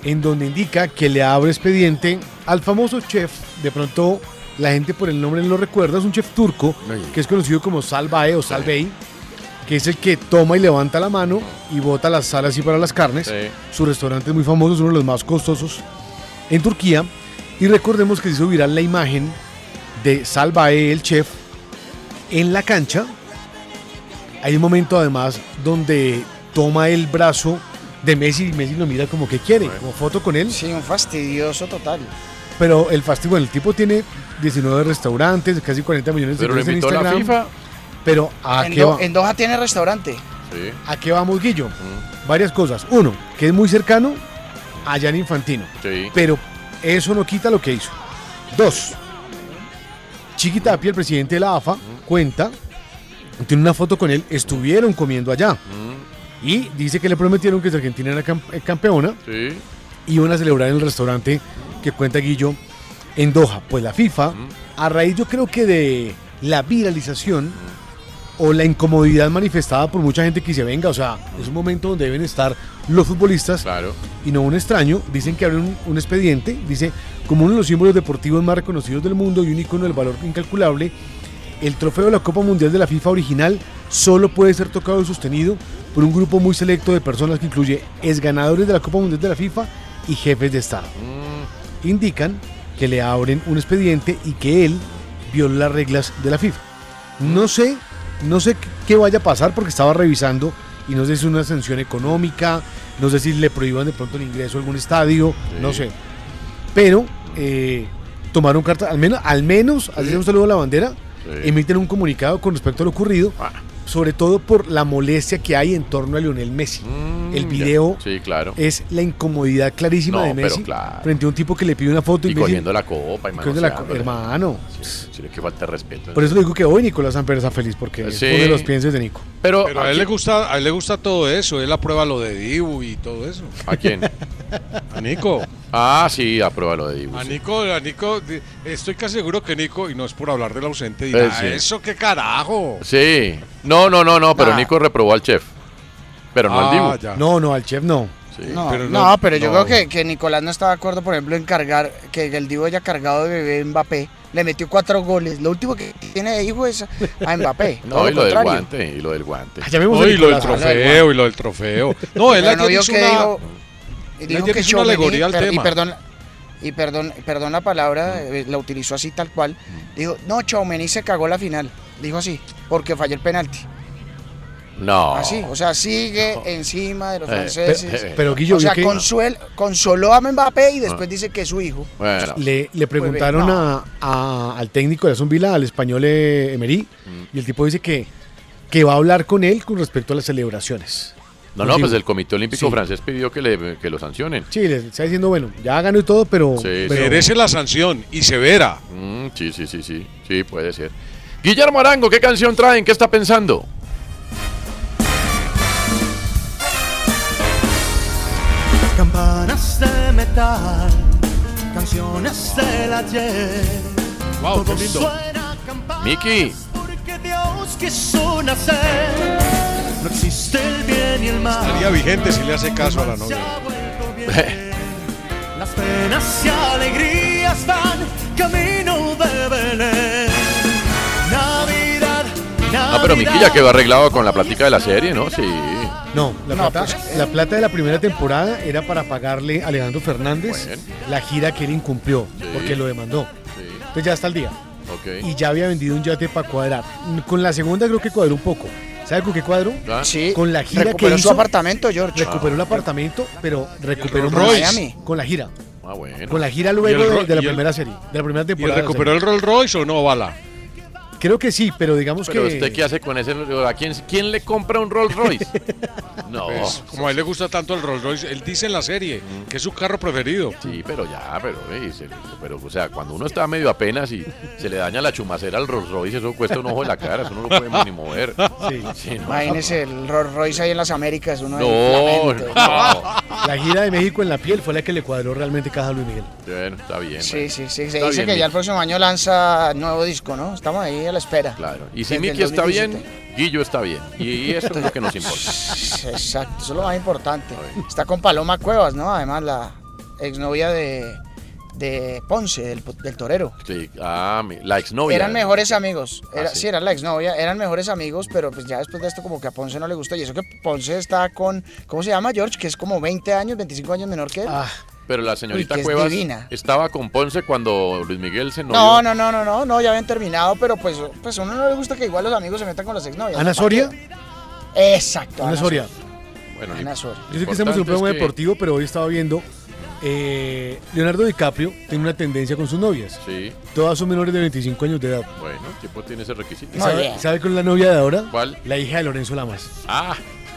en donde indica que le abre expediente al famoso chef, de pronto la gente por el nombre no lo recuerda, es un chef turco que es conocido como Salvae o Salvei, que es el que toma y levanta la mano y bota las sal así para las carnes. Su restaurante es muy famoso, es uno de los más costosos en Turquía. Y recordemos que se hizo viral la imagen de Salvae, el chef, en la cancha. Hay un momento además donde toma el brazo de Messi y Messi lo mira como que quiere, como foto con él. Sí, un fastidioso total. Pero el fastidio, bueno, el tipo tiene 19 restaurantes, casi 40 millones de Pero en invitó la Instagram. FIFA. Pero ¿a En, qué, Do- va- en Doha tiene restaurante. ¿a qué vamos, Guillo? Varias cosas. Uno, que es muy cercano a Gianni Infantino. Sí. Pero eso no quita lo que hizo. Dos, Chiqui Tapia, el presidente de la AFA, cuenta, tiene una foto con él, estuvieron comiendo allá. Y dice que le prometieron que si Argentina era eh, campeona, Sí. iban a celebrar en el restaurante que cuenta Guillo en Doha. Pues la FIFA, a raíz yo creo que de la viralización o la incomodidad manifestada por mucha gente que se venga, o sea, es un momento donde deben estar los futbolistas y no un extraño, dicen que abren un, un expediente, dice, como uno de los símbolos deportivos más reconocidos del mundo y un icono del valor incalculable, el trofeo de la Copa Mundial de la FIFA original solo puede ser tocado y sostenido por un grupo muy selecto de personas que incluye ex ganadores de la Copa Mundial de la FIFA y jefes de Estado. Indican que le abren un expediente y que él violó las reglas de la FIFA. No sé, no sé qué vaya a pasar porque estaba revisando y no sé si es una sanción económica, no sé si le prohíban de pronto el ingreso a algún estadio, no sé. Pero eh, tomaron carta, al menos, al menos, sea un saludo a la bandera, emiten un comunicado con respecto a lo ocurrido, Ah. Sobre todo por la molestia que hay en torno a Lionel Messi. el Mm, video. Sí, claro. es la incomodidad clarísima No, de pero Messi claro. frente a un tipo que le pide una foto y, Y Messi- cogiendo la copa y cogiendo la co- hermano. Sí, sí, que falta respeto. Por eso le digo que hoy Nicolás Amper está feliz porque Sí. es uno de los pienses de Nico. Pero, Pero a él le gusta, a él le gusta todo eso, él aprueba lo de Dibu y todo eso. ¿A quién? A Nico. Ah, sí, aprueba lo de Dibu. A sí. Nico, a Nico, estoy casi seguro que Nico, y no es por hablar del ausente, Eh, dirá, sí. eso qué carajo. Sí. No, no, no, no, pero. Nico reprobó al chef. Pero no al Dibu. Ah, ya. No, no, al chef no. Sí. No, Pero no, no- pero yo no. creo que, que Nicolás no está de acuerdo, por ejemplo, en cargar, que el Divo haya cargado de bebé Mbappé. Le metió cuatro goles. Lo último que tiene de hijo es a Mbappé. *laughs* No, y lo del guante, y lo del guante. Ah, llamemos a No, y lo del trofeo, y lo del trofeo. No, él no vio que una- dijo, dijo ayer que hizo una Tchouaméni, alegoría al per- y perdón, y perdón, perdón la palabra, eh, la utilizó así tal cual. Dijo, no, Chaumeni se cagó la final. Dijo así, porque falló el penalti. No. Así, o sea, sigue encima de los Eh, franceses. pe- Pero Guillo, o sea, vio que- consuel- consoló a Mbappé y después dice que es su hijo. Bueno. Le, le preguntaron no. a- a- al técnico de Aston Villa, al español eh, Emery, Mm. y el tipo dice que, que va a hablar con él con respecto a las celebraciones. No, no, Digo, pues el Comité Olímpico Sí. francés pidió que, le, que lo sancionen. Sí, le está diciendo, bueno, ya ganó y todo, pero... Sí, pero- Merece la sanción y severa. Mm, sí, sí, sí, sí. Sí, puede ser. Guillermo Arango, ¿qué canción traen? ¿Qué está pensando? Campanas de metal, canciones del ayer. Wow, qué lindo. Miki. porque Dios quiso nacer. No existe el bien y el mal. Estaría vigente si le hace caso a la novia. Las penas y alegrías van camino de Belén. Navidad, No, pero Miki ya quedó arreglado con la plática de la serie, ¿no? Sí. No, la, No, plata, pues, la plata de la primera temporada era para pagarle a Alejandro Fernández Bueno. la gira que él incumplió, Sí. porque lo demandó. Sí. Entonces ya está al día. Ok. Y ya había vendido un yate para cuadrar. Con la segunda creo que cuadró un poco. ¿Sabe con qué cuadró? Ah, Sí, Con la gira que recuperó hizo. su apartamento, George. Recuperó el apartamento, pero recuperó Royce. Miami. con la gira. Ah, bueno. Con la gira ¿Y luego de, la y el- primera serie, de la primera ¿Y temporada. la recuperó el. Rolls Royce o no, Bala? Creo que sí, pero digamos Pero que usted qué hace con ese ¿A quién, quién le compra un Rolls Royce? *laughs* no. Pues, como a él le gusta tanto el Rolls Royce, él dice en la serie que es su carro preferido. Sí, pero ya, pero, eh, se- pero, o sea, cuando uno está medio apenas y se le daña la chumacera al Rolls Royce, eso cuesta un ojo de la cara, eso no lo puede ni mover. Sí. Sí, no. Imagínese el Rolls Royce ahí en las Américas. Uno No, no. la gira de México en la piel fue la que le cuadró realmente caja Luis Miguel. Bueno, está bien. Sí, bueno. sí, sí. Se Está dice bien, que ya el próximo año lanza nuevo disco, ¿no? Estamos ahí a la espera. Claro. Y si Miki está bien, 2017. Guillo está bien. Y eso es lo que nos importa. *laughs* Exacto, eso es lo más importante. Está con Paloma Cuevas, ¿no? Además, la exnovia de, de Ponce, del, del torero. Sí, ah, mi- la exnovia. Eran mejores amigos. Era, Ah, sí. sí. eran la exnovia, eran mejores amigos, pero pues ya después de esto como que a Ponce no le gustó. Y eso que Ponce está con, ¿cómo se llama George? Que es como 20 años, 25 años menor que él. Ah, Pero la señorita Uy, es Cuevas divina. estaba con Ponce cuando Luis Miguel se no, novió. no, no, no, no, no, ya habían terminado, pero pues, pues a uno no le gusta que igual los amigos se metan con las exnovias. Ana ¿no? Soria, Exacto. Ana Soria. Bueno, Ana Soria. Yo sé que estamos en un programa es que- deportivo, pero hoy estaba viendo eh, Leonardo DiCaprio tiene una tendencia con sus novias. Sí, Todas son menores de 25 años de edad. bueno, el tipo tiene ese requisito. ¿Sabe, sabe cuál es la novia de ahora? ¿Cuál? La hija de Lorenzo Lamas. Ah,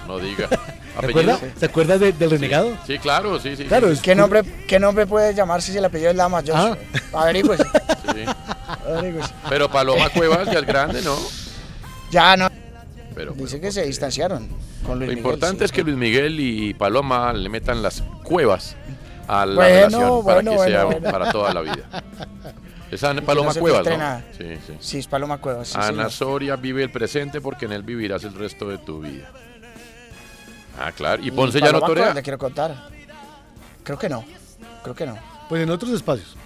no diga. *laughs* ¿Te ¿Apellido? acuerdas? ¿Te acuerdas de- del renegado? Sí, claro, sí, sí. Claro, sí, es ¿Qué nombre, ¿Qué nombre puede llamarse si el apellido es Lama, George? Averigüese. sí. averigüese. Pero Paloma *laughs* Cuevas ya es grande, ¿no? Ya no. Pero Dice que se distanciaron con Luis lo Miguel, importante sí. es que Luis Miguel y Paloma le metan las cuevas a la Bueno, relación para bueno, que bueno, sea bueno. para toda la vida. *laughs* Esa que Paloma no se Cuevas, ¿no? Sí, sí. Sí, es Paloma Cuevas. sí, Ana señor. Soria vive el presente porque en él vivirás el resto de tu vida. Ah, claro. ¿Y Ponce ya no torea? Le quiero contar. Creo que no. Creo que no. Pues en otros espacios. *laughs*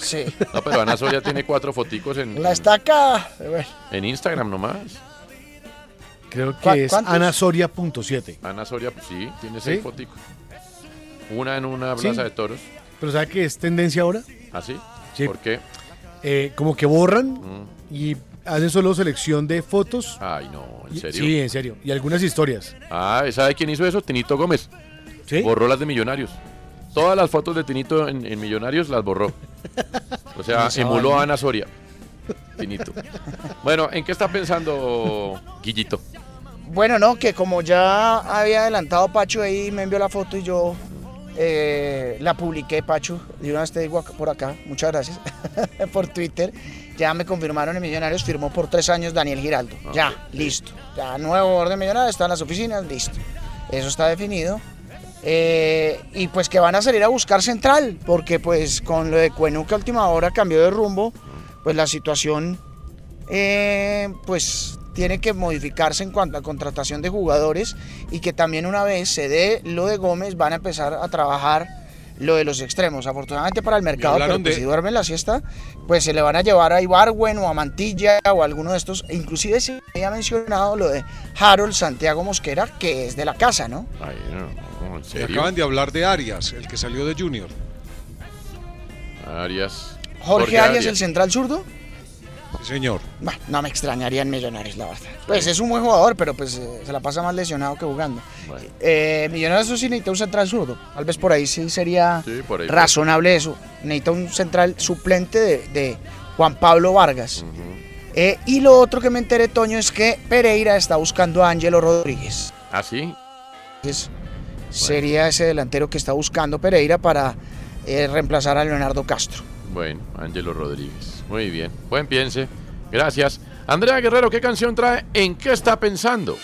Sí. No, pero Ana Soria tiene cuatro foticos en, La estaca. Bueno, en Instagram nomás. Creo ¿Cuá- que es cuántos? anasoria.7. Ana Soria, pues sí, tiene ¿Sí? seis foticos. Una en una Sí. plaza de toros. Pero ¿sabe qué es tendencia ahora? ¿Ah, sí? Sí. ¿Por qué? Eh, como que borran Mm. y hacen solo selección de fotos. Ay, no, ¿en serio? Sí, en serio. Y algunas historias. Ah, ¿sabe quién hizo eso? Tinito Gómez. Borró las de Millonarios. Todas las fotos de Tinito en, en Millonarios las borró. O sea, *laughs* emuló a Ana Soria. Tinito. Bueno, ¿en qué está pensando Guillito? Bueno, no, que como ya había adelantado Pacho ahí, me envió la foto y yo eh, la publiqué, Pacho. De una vez te digo por acá, muchas gracias, *laughs* por Twitter. Ya me confirmaron en Millonarios, firmó por tres años Daniel Giraldo. Ya, listo. Ya nuevo orden Millonarios, está en las oficinas, listo. Eso está definido. Eh, y pues que van a salir a buscar central, porque pues con lo de Cuenuca a última hora cambió de rumbo, pues la situación eh, pues tiene que modificarse en cuanto a contratación de jugadores y que también una vez se dé lo de Gómez van a empezar a trabajar lo de los extremos. Afortunadamente para el mercado, pero pues, de- si duermen la siesta, pues se le van a llevar a Ibarwen o a Mantilla o a alguno de estos. Inclusive se había mencionado lo de Harold Santiago Mosquera, que es de la casa, ¿no? Ay, no, no, ¿en Y serio? acaban de hablar de Arias, el que salió de Junior. Arias. Jorge, Arias, el central zurdo. Sí, señor. Bah, no me extrañaría en Millonarios, la verdad. Pues es un buen jugador, pero pues eh, se la pasa más lesionado que jugando. Eh, Millonarios eso sí necesita un central zurdo. Tal vez por ahí sí sería Sí, por ahí. razonable eso. Necesita un central suplente de, de Juan Pablo Vargas. Eh, y lo otro que me enteré, Toño, es que Pereira está buscando a Ángelo Rodríguez. ¿Ah, sí? Es- Sería ese delantero que está buscando Pereira para eh, reemplazar a Leonardo Castro. Bueno, Ángelo Rodríguez. Muy bien. Buen piense. Gracias. Andrea Guerrero, ¿qué canción trae? ¿En qué está pensando?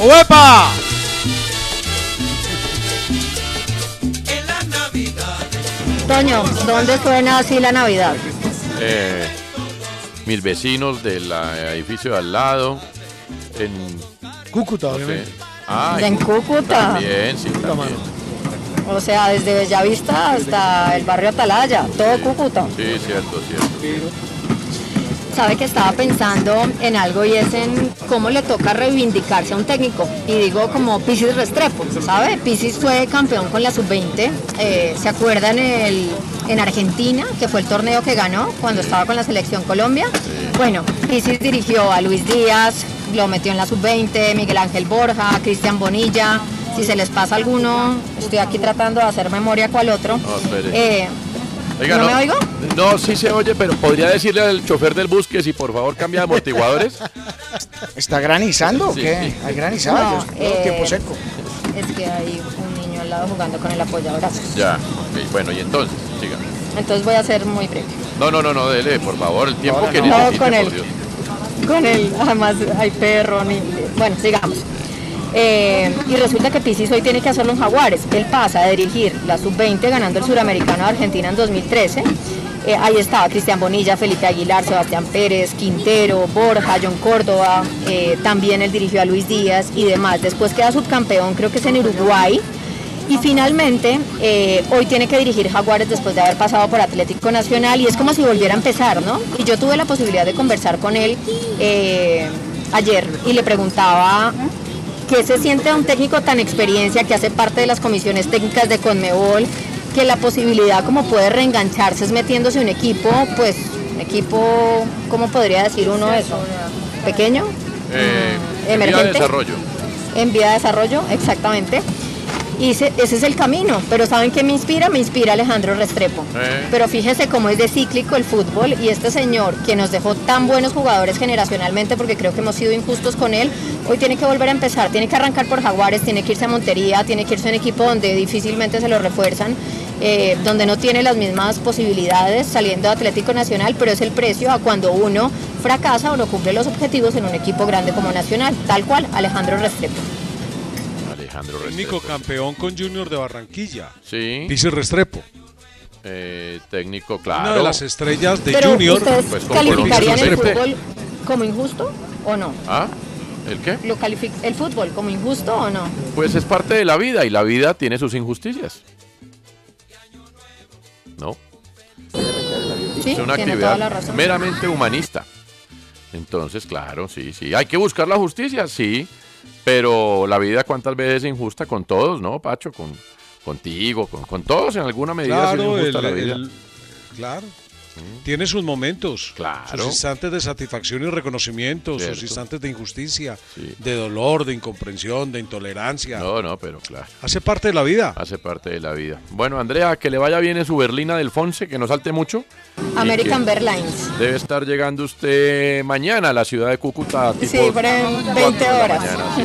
¡Uepa! Toño, ¿dónde suena así la Navidad? Eh, mis vecinos del edificio de al lado. En Cúcuta, no sé. obviamente. Ah, En Cúcuta. También, sí, también. O sea, desde Bellavista hasta el barrio Atalaya, todo Cúcuta. Sí, cierto, cierto. Sabe que estaba pensando en algo y es en cómo le toca reivindicarse a un técnico. Y digo como Pisis Restrepo, ¿sabe? Pisis fue campeón con la sub-20. eh, ¿Se acuerdan el, en Argentina, que fue el torneo que ganó cuando estaba con la selección Colombia? Bueno, Pisis dirigió a Luis Díaz, lo metió en la sub-20, Miguel Ángel Borja, Cristian Bonilla. Si se les pasa alguno, estoy aquí tratando de hacer memoria cuál otro. Eh, Oiga, ¿No me oigo? No, sí se oye, pero podría decirle al chofer del bus que si por favor cambia de amortiguadores. *laughs* ¿Está granizando o qué? sí. ¿Hay granizado? No, Yo- eh, tiempo seco. Es que hay un niño al lado jugando con el apoyabrazos. Ya, ok, bueno, y entonces, siga. Entonces voy a ser muy breve. No, no, no, no, dele, por favor, el tiempo Ahora que no. necesite, No, con por el- Dios. Con él, además hay perro, ni... bueno, sigamos. Eh, y resulta que Pisis hoy tiene que hacerlo en Jaguares. Él pasa a dirigir la sub-20 ganando el suramericano de Argentina en 2013. Eh, ahí estaba Cristian Bonilla, Felipe Aguilar, Sebastián Pérez, Quintero, Borja, John Córdoba. eh, también él dirigió a Luis Díaz y demás. Después queda subcampeón, creo que es en Uruguay. Y finalmente, hoy tiene que dirigir Jaguares después de haber pasado por Atlético Nacional y es como si volviera a empezar, ¿no? Y yo tuve la posibilidad de conversar con él ayer y le preguntaba qué se siente a un técnico tan experiencia que hace parte de las comisiones técnicas de Conmebol, que la posibilidad como puede reengancharse es metiéndose un equipo, pues, un equipo, ¿cómo podría decir uno eso? ¿Pequeño? Eh, en vía de ¿Emergente? desarrollo. En vía de desarrollo, exactamente. Y ese, ese es el camino. Pero ¿saben qué me inspira? Me inspira Alejandro Restrepo. Eh. Pero fíjese cómo es de cíclico el fútbol y este señor que nos dejó tan buenos jugadores generacionalmente, porque creo que hemos sido injustos con él, hoy tiene que volver a empezar, tiene que arrancar por Jaguares, tiene que irse a Montería, tiene que irse a un equipo donde difícilmente se lo refuerzan, eh, donde no tiene las mismas posibilidades saliendo de Atlético Nacional, pero es el precio a cuando uno fracasa o no cumple los objetivos en un equipo grande como Nacional, tal cual, Alejandro Restrepo. Alejandro Técnico campeón con Junior de Barranquilla. Sí. Pisis Restrepo. Eh, técnico, claro. Una de las estrellas de Pero Junior. ¿ustedes Pues calificarían el fútbol como injusto o no? ¿Ah? ¿El qué? ¿Lo ¿El fútbol como injusto o no? Pues es parte de la vida y la vida tiene sus injusticias. ¿No? Sí, es una actividad meramente humanista. Entonces, claro, sí, sí. Hay que buscar la justicia, sí. Pero la vida cuántas veces es injusta con todos, ¿no, Pacho? Con, contigo, con, con todos en alguna medida. Claro, gusta el- la vida. el- claro. Tiene sus momentos, Claro. sus instantes de satisfacción y reconocimiento, sus instantes de injusticia, de dolor, de incomprensión, de intolerancia. No, no, pero claro. Hace parte de la vida. Hace parte de la vida. Bueno, Andrea, que le vaya bien en su berlina del Fonse, que no salte mucho. American Airlines. Debe estar llegando usted mañana a la ciudad de Cúcuta. Sí, tipo por ahí, cuatro 20 de la horas. mañana, sí,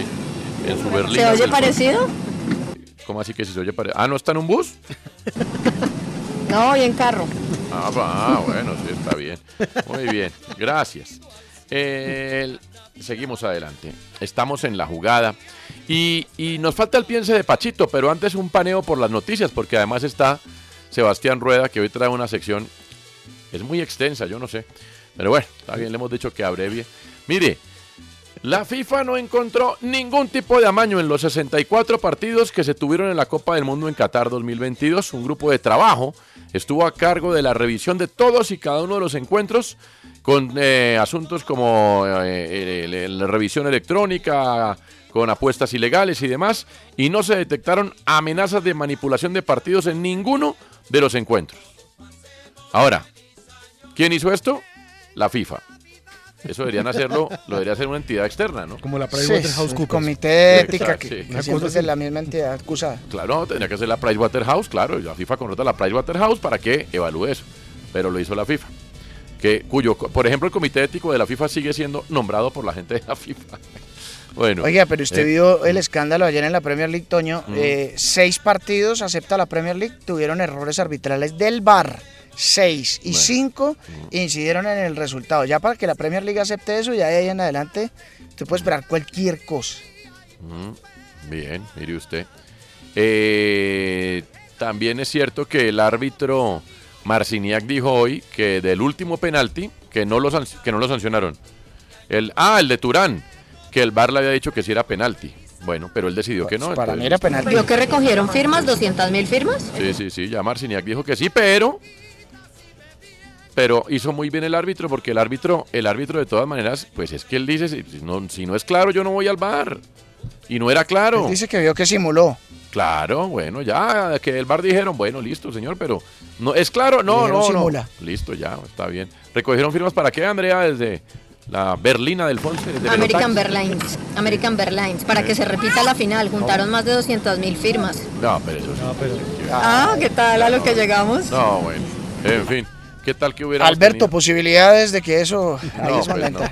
en su berlina. ¿Se oye Fonse. parecido? ¿Cómo así que si se oye parecido? Ah, ¿no está en un bus? *laughs* No, voy en carro. Ah, bueno, sí, está bien. Muy bien, gracias. Seguimos adelante. Estamos en la jugada. Y, y nos falta el piense de Pachito, pero antes un paneo por las noticias, porque además está Sebastián Rueda, que hoy trae una sección. Es muy extensa, yo no sé. Pero bueno, está bien, le hemos dicho que abrevie. Mire, la FIFA no encontró ningún tipo de amaño en los 64 partidos que se tuvieron en la Copa del Mundo en Qatar 2022. Un grupo de trabajo estuvo a cargo de la revisión de todos y cada uno de los encuentros con eh, asuntos como eh, la revisión electrónica, con apuestas ilegales y demás, y no se detectaron amenazas de manipulación de partidos en ninguno de los encuentros. Ahora, ¿quién hizo esto? La FIFA. Eso deberían hacerlo, lo debería hacer una entidad externa, ¿no? Como la Sí, un comité de ética que, que siempre es de la misma entidad acusada. Claro, tendría que ser la Pricewaterhouse, claro, y la FIFA contrata a la Pricewaterhouse para que evalúe eso. Pero lo hizo la FIFA. Que, cuyo, por ejemplo, el comité ético de la FIFA sigue siendo nombrado por la gente de la FIFA. Bueno. Oiga, pero usted eh, vio el escándalo ayer en la Premier League, Toño. Eh, seis partidos, acepta la Premier League, tuvieron errores arbitrales del VAR. Seis y cinco Mm. incidieron en el resultado. Ya para que la Premier League acepte eso, ya de ahí en adelante, usted puede esperar cualquier cosa. Mm, Bien, mire usted. Eh, también es cierto que el árbitro Marciniak dijo hoy que del último penalti, que no lo, que no lo sancionaron. El, ah, el de Turán, que el VAR le había dicho que sí era penalti. Bueno, pero él decidió que no. Pues para entonces- mí era penalti. ¿Vio que recogieron firmas? ¿200 mil firmas? Sí, sí, sí, ya Marciniak dijo que sí, pero pero hizo muy bien el árbitro porque el árbitro, el árbitro de todas maneras, pues es que él dice, si si no, si no es claro, yo no voy al bar. Y no era claro. Él dice que vio que simuló. Claro, bueno, ya que el bar dijeron, bueno, listo, señor, pero no es claro, no, Dijeron no, simula. no. Listo, ya, está bien. Recogieron firmas para qué, Andrea, desde la Berlina del Fonse, desde American? Airlines. American Airlines. Para que se repita la final. Juntaron más de 200 mil firmas. No, pero eso sí. Ah, ¿qué tal a lo que llegamos? No, bueno. En fin, ¿qué tal que hubiera Alberto, posibilidades de que eso ahí No, pues, lenta.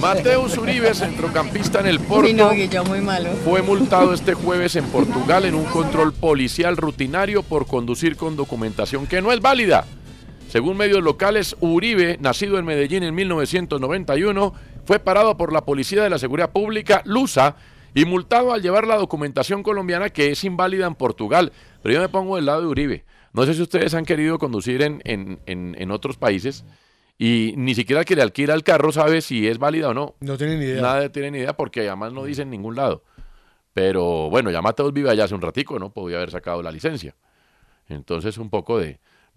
Mateus Uribe, centrocampista en el Porto, no, Guillo, muy malo. fue multado este jueves en Portugal en un control policial rutinario por conducir con documentación que no es válida. Según medios locales, Uribe, nacido en Medellín en 1991, fue parado por la Policía de la Seguridad Pública, LUSA, y multado al llevar la documentación colombiana que es inválida en Portugal. Pero yo me pongo del lado de Uribe. No sé si ustedes han querido conducir en, en- en- en otros países y ni siquiera el que le alquila el carro sabe si es válida o no. No tienen ni idea. Nadie tiene ni idea porque además no dice en ningún lado. Pero bueno, ya Mateus vive allá hace un ratico, ¿no? Podía haber sacado la licencia. Entonces un poco de,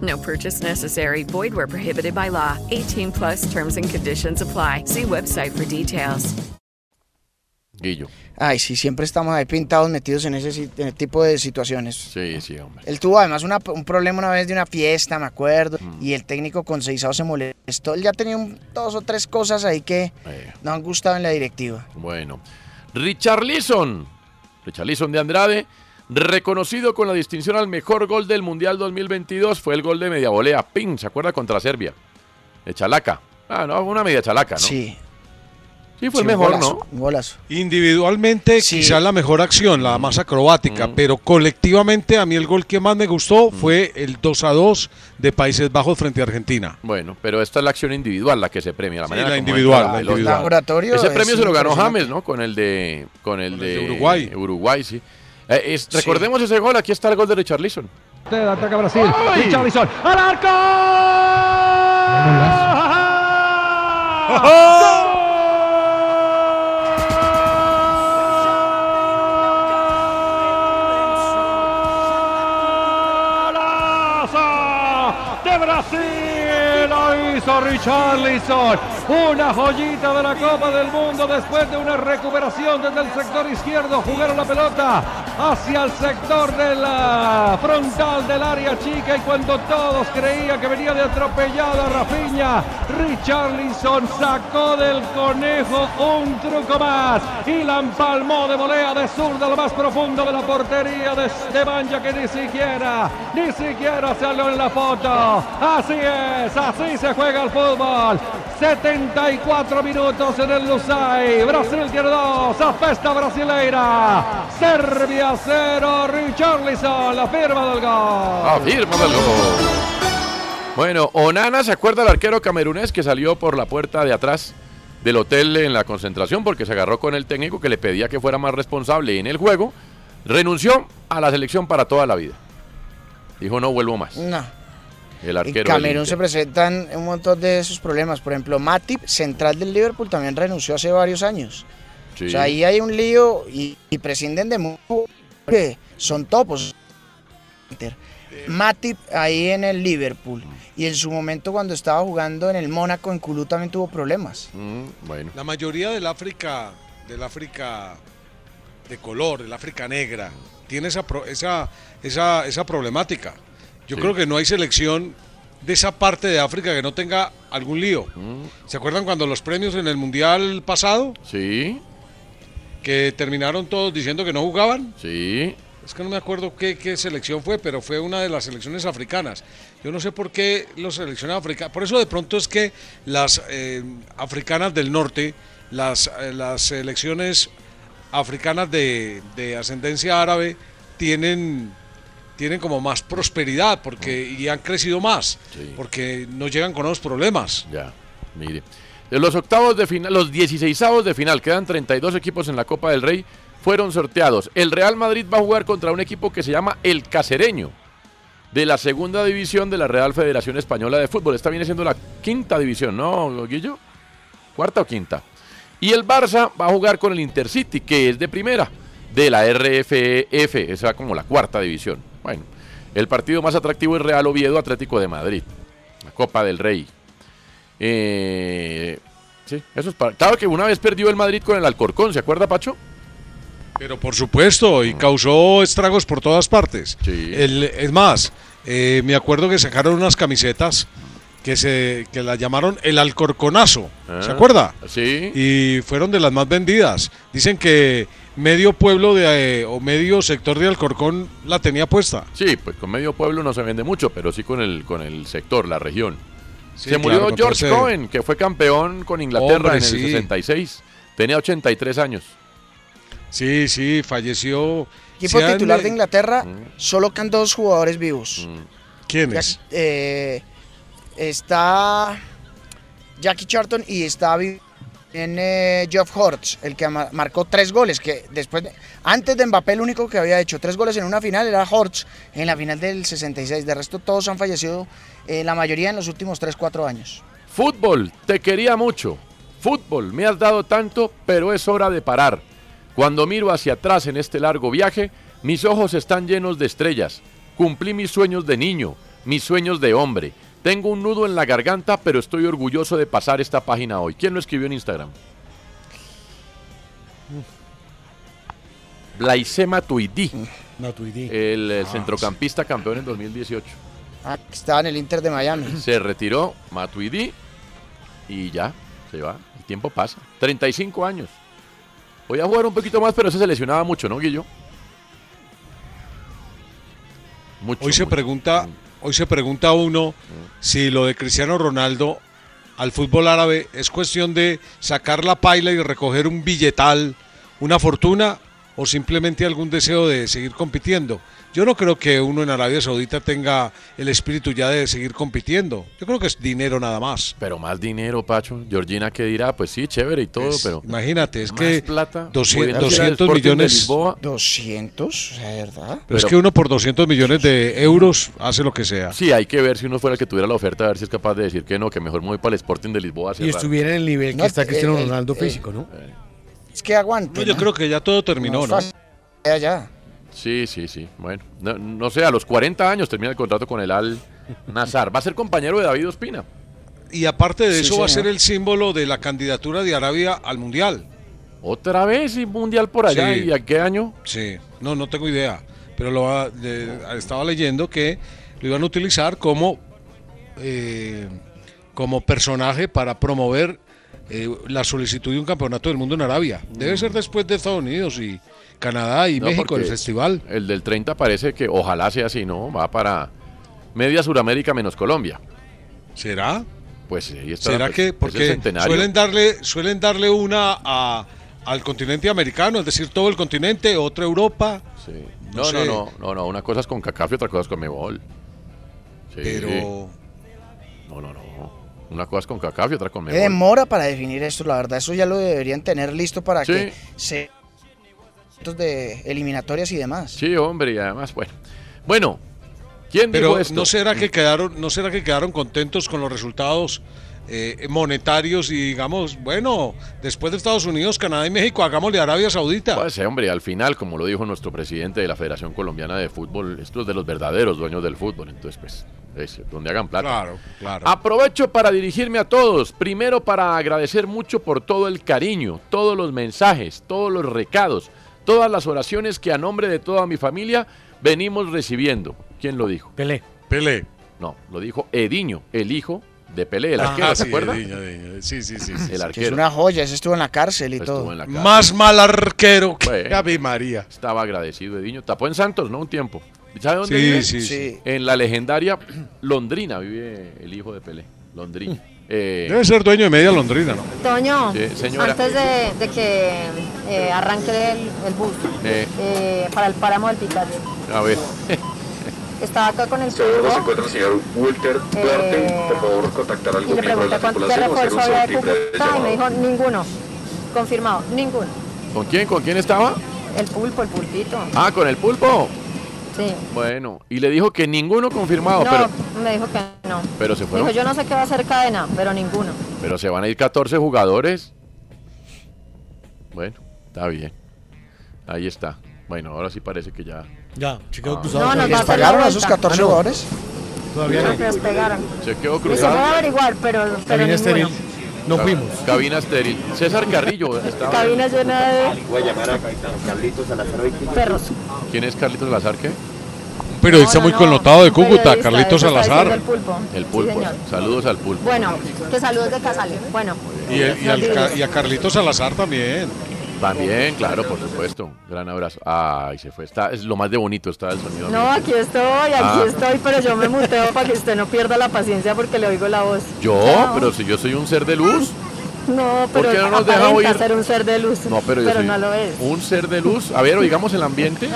No purchase necessary. Void where prohibited by law. 18 plus terms and conditions apply. See website for details. Guillo. Ay, sí, siempre estamos ahí pintados metidos en ese en tipo de situaciones. Sí, sí, hombre. Él tuvo además una- un problema una vez de una fiesta, me acuerdo, Mm. y el técnico con Seizao se molestó. Él ya tenía un- dos o tres cosas ahí que Eh. no han gustado en la directiva. Bueno. Richard Leeson de Andrade Reconocido con la distinción al mejor gol del Mundial 2022 fue el gol de media volea. Ping, ¿se acuerda? Contra Serbia. De Chalaca. Ah, no, una media Chalaca, ¿no? Sí. Sí, fue Sí, el un mejor, golazo, ¿no? Un golazo. Individualmente, quizá la mejor acción, la más acrobática, pero colectivamente a mí el gol que más me gustó fue el 2 a 2 de Países Bajos frente a Argentina. Bueno, pero esta es la acción individual la que se premia. La Sí, manera la individual, la pelota. individual. Laboratorio Ese es premio se lo ganó. James, ¿no? Con el de, con el de, de Uruguay. Uruguay, sí. Eh, es- recordemos ese gol, aquí está el gol de Richarlison. Ataca Brasil. ¡Ay! Richarlison. ¡Al arco! ¡Golazo de Brasil! Lo hizo Richarlison. Una joyita de la Copa del Mundo después de una recuperación desde el sector izquierdo. Jugaron la pelota hacia el sector de la frontal del área chica y cuando todos creían que venía de atropellado a Rafinha, Richarlison sacó del conejo un truco más y la empalmó de volea de zurda lo más profundo de la portería de Stevanja que ni siquiera, ni siquiera salió en la foto. Así es, así se juega el fútbol. 74 minutos en el Lusay. Brasil tiene dos. Apesta brasileira. Serbia 0. Richarlison, la firma del gol. Afirma del gol. Bueno, Onana se acuerda del arquero camerunés que salió por la puerta de atrás del hotel en la concentración porque se agarró con el técnico que le pedía que fuera más responsable en el juego. Renunció a la selección para toda la vida. Dijo, no vuelvo más. No. El En arquero. del Camerún se presentan un montón de esos problemas. Por ejemplo, Matip, central del Liverpool, también renunció hace varios años. Sí. O sea, ahí hay un lío y, y prescinden de mucho que son topos. Matip ahí en el Liverpool. Y en su momento cuando estaba jugando en el Mónaco, en Culú también tuvo problemas. Mm, bueno. La mayoría del África, del África de color, del África negra, tiene esa, esa, esa, esa problemática. Yo Sí. creo que no hay selección de esa parte de África que no tenga algún lío. ¿Se acuerdan cuando los premios en el Mundial pasado? Sí. Que terminaron todos diciendo que no jugaban. Sí. Es que no me acuerdo qué, qué selección fue, pero fue una de las selecciones africanas. Yo no sé por qué los selecciones africanas. Por eso de pronto es que las eh, africanas del norte, las, eh, las selecciones africanas de, de ascendencia árabe tienen, tienen como más prosperidad porque y han crecido más, porque no llegan con los problemas. Ya, mire. De los octavos de final, los 16 de final, quedan 32 equipos en la Copa del Rey, fueron sorteados. El Real Madrid va a jugar contra un equipo que se llama El Cacereño, de la segunda división de la Real Federación Española de Fútbol. Esta viene siendo la quinta división, ¿no, Guillo? ¿Cuarta o quinta? Y el Barça va a jugar con el Intercity, que es de primera, de la RFF, esa como la cuarta división. Bueno, el partido más atractivo es Real Oviedo Atlético de Madrid, la Copa del Rey. Eh, sí, eso es para... Claro que una vez perdió el Madrid con el Alcorcón, ¿se acuerda, Pacho? Pero por supuesto, y causó estragos por todas partes. El- es más, eh, me acuerdo que sacaron unas camisetas que se que la llamaron el Alcorconazo. ¿Se Ah, acuerda? Sí. Y fueron de las más vendidas. Dicen que medio pueblo de, eh, o medio sector de Alcorcón la tenía puesta. Sí, pues con medio pueblo no se vende mucho, pero sí con el, con el sector, la región. Sí, se claro, murió George Cohen, que fue campeón con Inglaterra Hombre, en el sí. 66. Tenía 83 años. Sí, sí, falleció. Equipo han, titular de Inglaterra, solo quedan dos jugadores vivos. ¿Quiénes? Ya- eh, está Jackie Charlton y está vi- en eh, Geoff Hortz, el que ma- marcó tres goles, que después de- antes de Mbappé el único que había hecho tres goles en una final era Hortz en la final del 66. De resto todos han fallecido, eh, la mayoría en los últimos 3-4 años. Fútbol, te quería mucho. Fútbol, me has dado tanto, pero es hora de parar. Cuando miro hacia atrás en este largo viaje, mis ojos están llenos de estrellas. Cumplí mis sueños de niño, mis sueños de hombre. Tengo un nudo en la garganta, pero estoy orgulloso de pasar esta página hoy. ¿Quién lo escribió en Instagram? Blaisema Tuidi, el eh, centrocampista campeón en 2018. Ah, estaba en el Inter de Miami. Se retiró Matuidi y ya, se va. El tiempo pasa. 35 años. Voy a jugar un poquito más, pero se lesionaba mucho, ¿no, Guillo? Mucho, hoy se mucho. pregunta, hoy se pregunta uno si lo de Cristiano Ronaldo al fútbol árabe es cuestión de sacar la paila y recoger un billetal, una fortuna o simplemente algún deseo de seguir compitiendo. Yo no creo que uno en Arabia Saudita tenga el espíritu ya de seguir compitiendo. Yo creo que es dinero nada más. Pero más dinero, Pacho. Georgina, ¿qué dirá? Pues sí, chévere y todo, Es- pero. imagínate, es más que plata. 200 pudiendo ir al 200 Sporting de millones- Lisboa. 200, o sea, de verdad. Pero, es que uno por 200 millones de euros hace lo que sea. Sí, hay que ver si uno fuera el que tuviera la oferta, a ver si es capaz de decir que no, que mejor me voy para el Sporting de Lisboa. Y estuviera en el nivel que No, está eh, Cristiano eh, Ronaldo eh, físico, ¿no? Es que aguante. No, yo ¿no? creo que ya todo terminó, es ¿no? fácil. Ya, ya. Sí, sí, sí. Bueno, no, no sé, a los 40 años termina el contrato con el Al Nazar. Va a ser compañero de David Ospina. Y aparte de Sí, eso va a ser el símbolo de la candidatura de Arabia al Mundial. Otra vez y mundial por allá. Sí. ¿Y a qué año? Sí, no, no tengo idea. Pero lo va- de- estaba leyendo que lo iban a utilizar como, eh, como personaje para promover eh, la solicitud de un campeonato del mundo en Arabia. Debe ser después de Estados Unidos y Canadá y No, México, el festival. El del 30 parece que ojalá sea así, ¿no? Va para media Suramérica menos Colombia. ¿Será? Pues sí, ahí está. ¿Será pues, que? Porque centenario. suelen darle, suelen darle una a- al continente americano, es decir, todo el continente, otra Europa. Sí. No No, no, sé. no, no, no, Una cosa es con CACAF y otra cosa es con Mebol. Sí. Pero No, no, no. Una cosa es con CACAF y otra con ¿Qué Mebol. demora para definir esto? La verdad, eso ya lo deberían tener listo para Sí. que se de eliminatorias y demás. Sí, hombre, y además, bueno. Bueno, ¿quién Pero dijo esto? no será que quedaron, no será que quedaron contentos con los resultados eh, monetarios y digamos, bueno, después de Estados Unidos, Canadá y México, hagámosle a Arabia Saudita. Pues, eh, hombre, al final, como lo dijo nuestro presidente de la Federación Colombiana de Fútbol, esto es de los verdaderos dueños del fútbol. Entonces, pues, es donde hagan plata. Claro, claro. Aprovecho para dirigirme a todos. Primero para agradecer mucho por todo el cariño, todos los mensajes, todos los recados, todas las oraciones que a nombre de toda mi familia venimos recibiendo. ¿Quién lo dijo? Pelé. Pelé. No, lo dijo Ediño, el hijo de Pelé, el Ah, arquero, ¿se sí, acuerda? Ediño, Ediño. Sí, sí, sí, sí. El Que es arquero. una joya, ese estuvo en la cárcel y Estuvo todo. en la cárcel. Más mal arquero que Bueno. Ave María. Estaba agradecido Ediño. Tapó en Santos, ¿no? Un tiempo. ¿Sabe dónde Sí, vive? sí, Sí. En la legendaria Londrina vive el hijo de Pelé. Londrina. *laughs* Eh, Debe ser dueño de media londrina, ¿no? Toño, Sí, señora. antes de, de que eh, arranque el, el bus eh, eh, para el páramo del Picacho, a ver. *laughs* estaba acá con el Seguro se encuentra el señor Walter Duarte. Eh, Por favor, contactar al y le pregunté la cuánto qué refuerzo había de Cúcuta y me dijo ninguno. Confirmado, ninguno. ¿Con quién? ¿Con quién estaba? El pulpo, el pulpito. Ah, con el pulpo. Sí. Bueno, y le dijo que ninguno confirmado, no, pero, me dijo que no. pero se fueron. dijo, yo no sé qué va a hacer cadena, pero ninguno. Pero se van a ir 14 jugadores. Bueno, está bien. Ahí está. Bueno, ahora sí parece que ya. Ya, chequeo Ah. cruzado. No, ¿Les pagaron a esos vuelta. 14 Ah, no. jugadores? Todavía no. Que nos pegaron. Chequeo Y se cruzado. averiguar, pero, pero ninguno. Estéril. No Ca- fuimos. Cabina estéril. César Carrillo estaba. Cabina llena de Voy a llamar a Carlitos Salazar perros. ¿Quién es Carlitos Lazar qué? Un periodista No, no, muy no, connotado de Cúcuta, Carlitos Salazar. El pulpo. El Sí, pulpo. señor. Saludos al pulpo. Bueno, que saludos de Casale. Bueno. Y, el- y al Ca- y a Carlitos Salazar también. También, claro, por supuesto. Gran abrazo. Ay, se fue. Está, es lo más de bonito está el sonido. No, aquí estoy, aquí Ah. estoy, pero yo me muteo para que usted no pierda la paciencia porque le oigo la voz. Yo, Chao. pero si yo soy un ser de luz. No, ¿Por pero qué no nos deja oír? ser un ser de luz. No, pero yo soy no lo es. un ser de luz. A ver, oigamos el ambiente.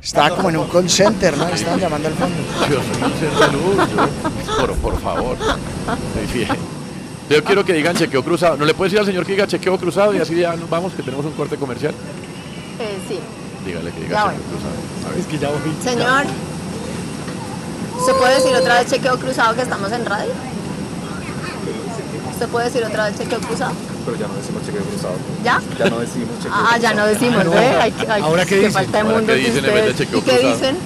Estaba como en un call center, ¿no? Estaban llamando al fondo. Yo soy un ser de luz. yo- por, por favor. Muy bien. Yo quiero que digan chequeo cruzado. ¿No le puedes decir al señor que diga chequeo cruzado y así ya nos vamos, que tenemos un corte comercial? Eh, sí. Dígale que Ya diga voy. chequeo cruzado. A ver. Es que ya voy. Señor, ¿se puede decir otra vez chequeo cruzado que estamos en radio? ¿Se puede decir otra vez chequeo cruzado? Pero ya no decimos chequeo cruzado. ¿Ya? Ya no decimos chequeo Ah, ya no decimos, hay- ¿Ahora qué que dicen? falta de ¿Ahora mundo qué dicen en vez de chequeo ¿Y qué cruzado? dicen?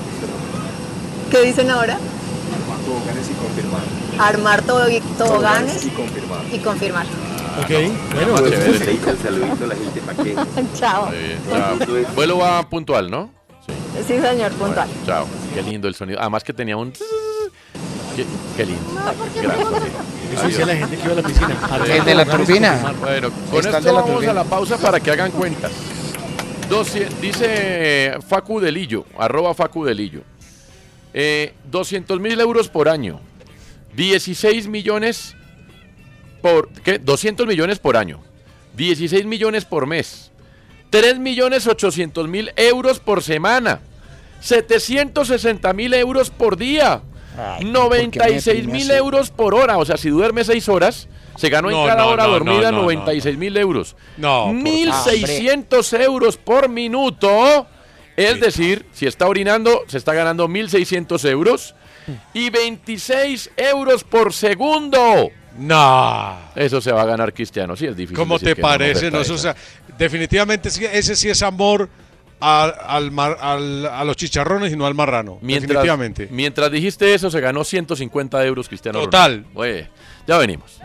¿Qué dicen ahora? Toboganes y confirmar. Armar toboganes Toboganes y confirmar. y confirmar. Ok, Más bueno. chévere. Saludito, el saludito a la gente para que. *laughs* Chao. Chao. Vuelo va puntual, ¿no? Sí. Sí, señor, puntual. Chao. Qué lindo el sonido. Además que tenía un... Qué, qué lindo. Gracias. Eso decía la gente que iba a la piscina. *laughs* El de la turbina. Bueno, con esto vamos turbina. a la pausa para que hagan cuentas. Dice Facu Delillo, arroba Facu Delillo. Eh, 200 mil euros por año. 16 millones por... ¿Qué? 200 millones por año. 16 millones por mes. 3 millones 800 mil euros por semana. 760 mil euros por día. Ay, 96 ¿por qué me mil euros por hora. O sea, si duerme 6 horas, se ganó en No, cada no, hora no, dormida no, no, 96 mil euros. No, por 1.600 euros por minuto. Es decir, si está orinando, se está ganando 1.600 euros. Y 26 euros por segundo. No. Eso se va a ganar Cristiano. Sí, es difícil. ¿Cómo te parece? oferta No, eso, o esa. sea, definitivamente ese sí es amor a, al mar- al- a los chicharrones y no al marrano. Mientras, definitivamente. mientras dijiste eso, se ganó 150 euros Cristiano Total. Ronaldo. Oye, ya venimos.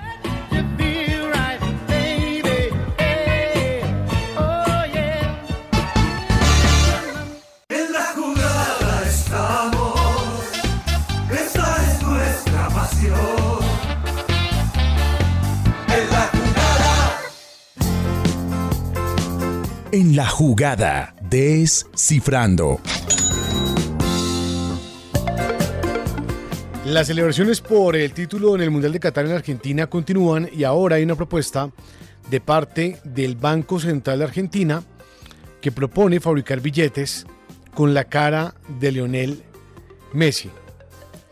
En la jugada, descifrando. Las celebraciones por el título en el Mundial de Qatar en Argentina continúan y ahora hay una propuesta de parte del Banco Central de Argentina que propone fabricar billetes con la cara de Lionel Messi.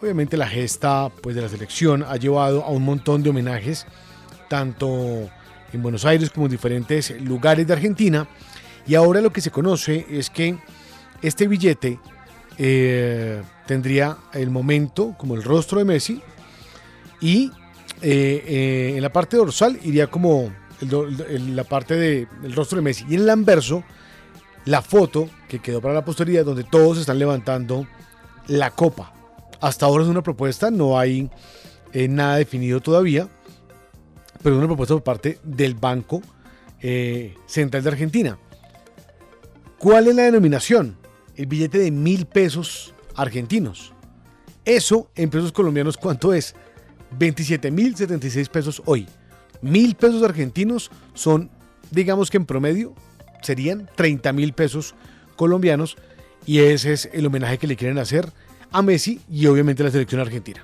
Obviamente la gesta pues, de la selección ha llevado a un montón de homenajes, tanto en Buenos Aires como en diferentes lugares de Argentina. Y ahora lo que se conoce es que este billete eh, tendría el momento como el rostro de Messi y eh, eh, en la parte dorsal iría como la parte de- del rostro de Messi y en el anverso la foto que quedó para la posteridad donde todos están levantando la copa. Hasta ahora es una propuesta, no hay nada definido todavía, pero una propuesta por parte del Banco eh, Central de Argentina. ¿Cuál es la denominación? El billete de mil pesos argentinos. Eso en pesos colombianos, ¿cuánto es? 27 mil 76 pesos hoy. Mil pesos argentinos son, digamos que en promedio, serían 30 mil pesos colombianos. Y ese es el homenaje que le quieren hacer a Messi y obviamente a la selección argentina.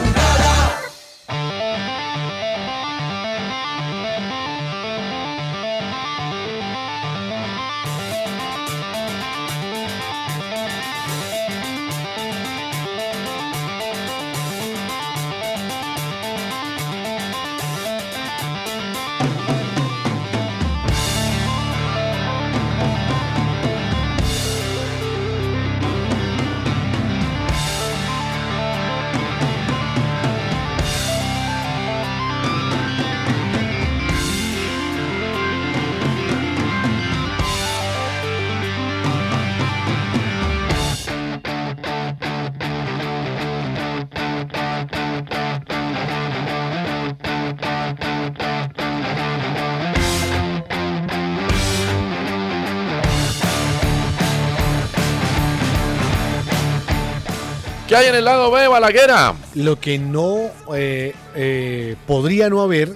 ¿Qué hay en el lado B, Balaguera? Lo que no eh, eh, podría no haber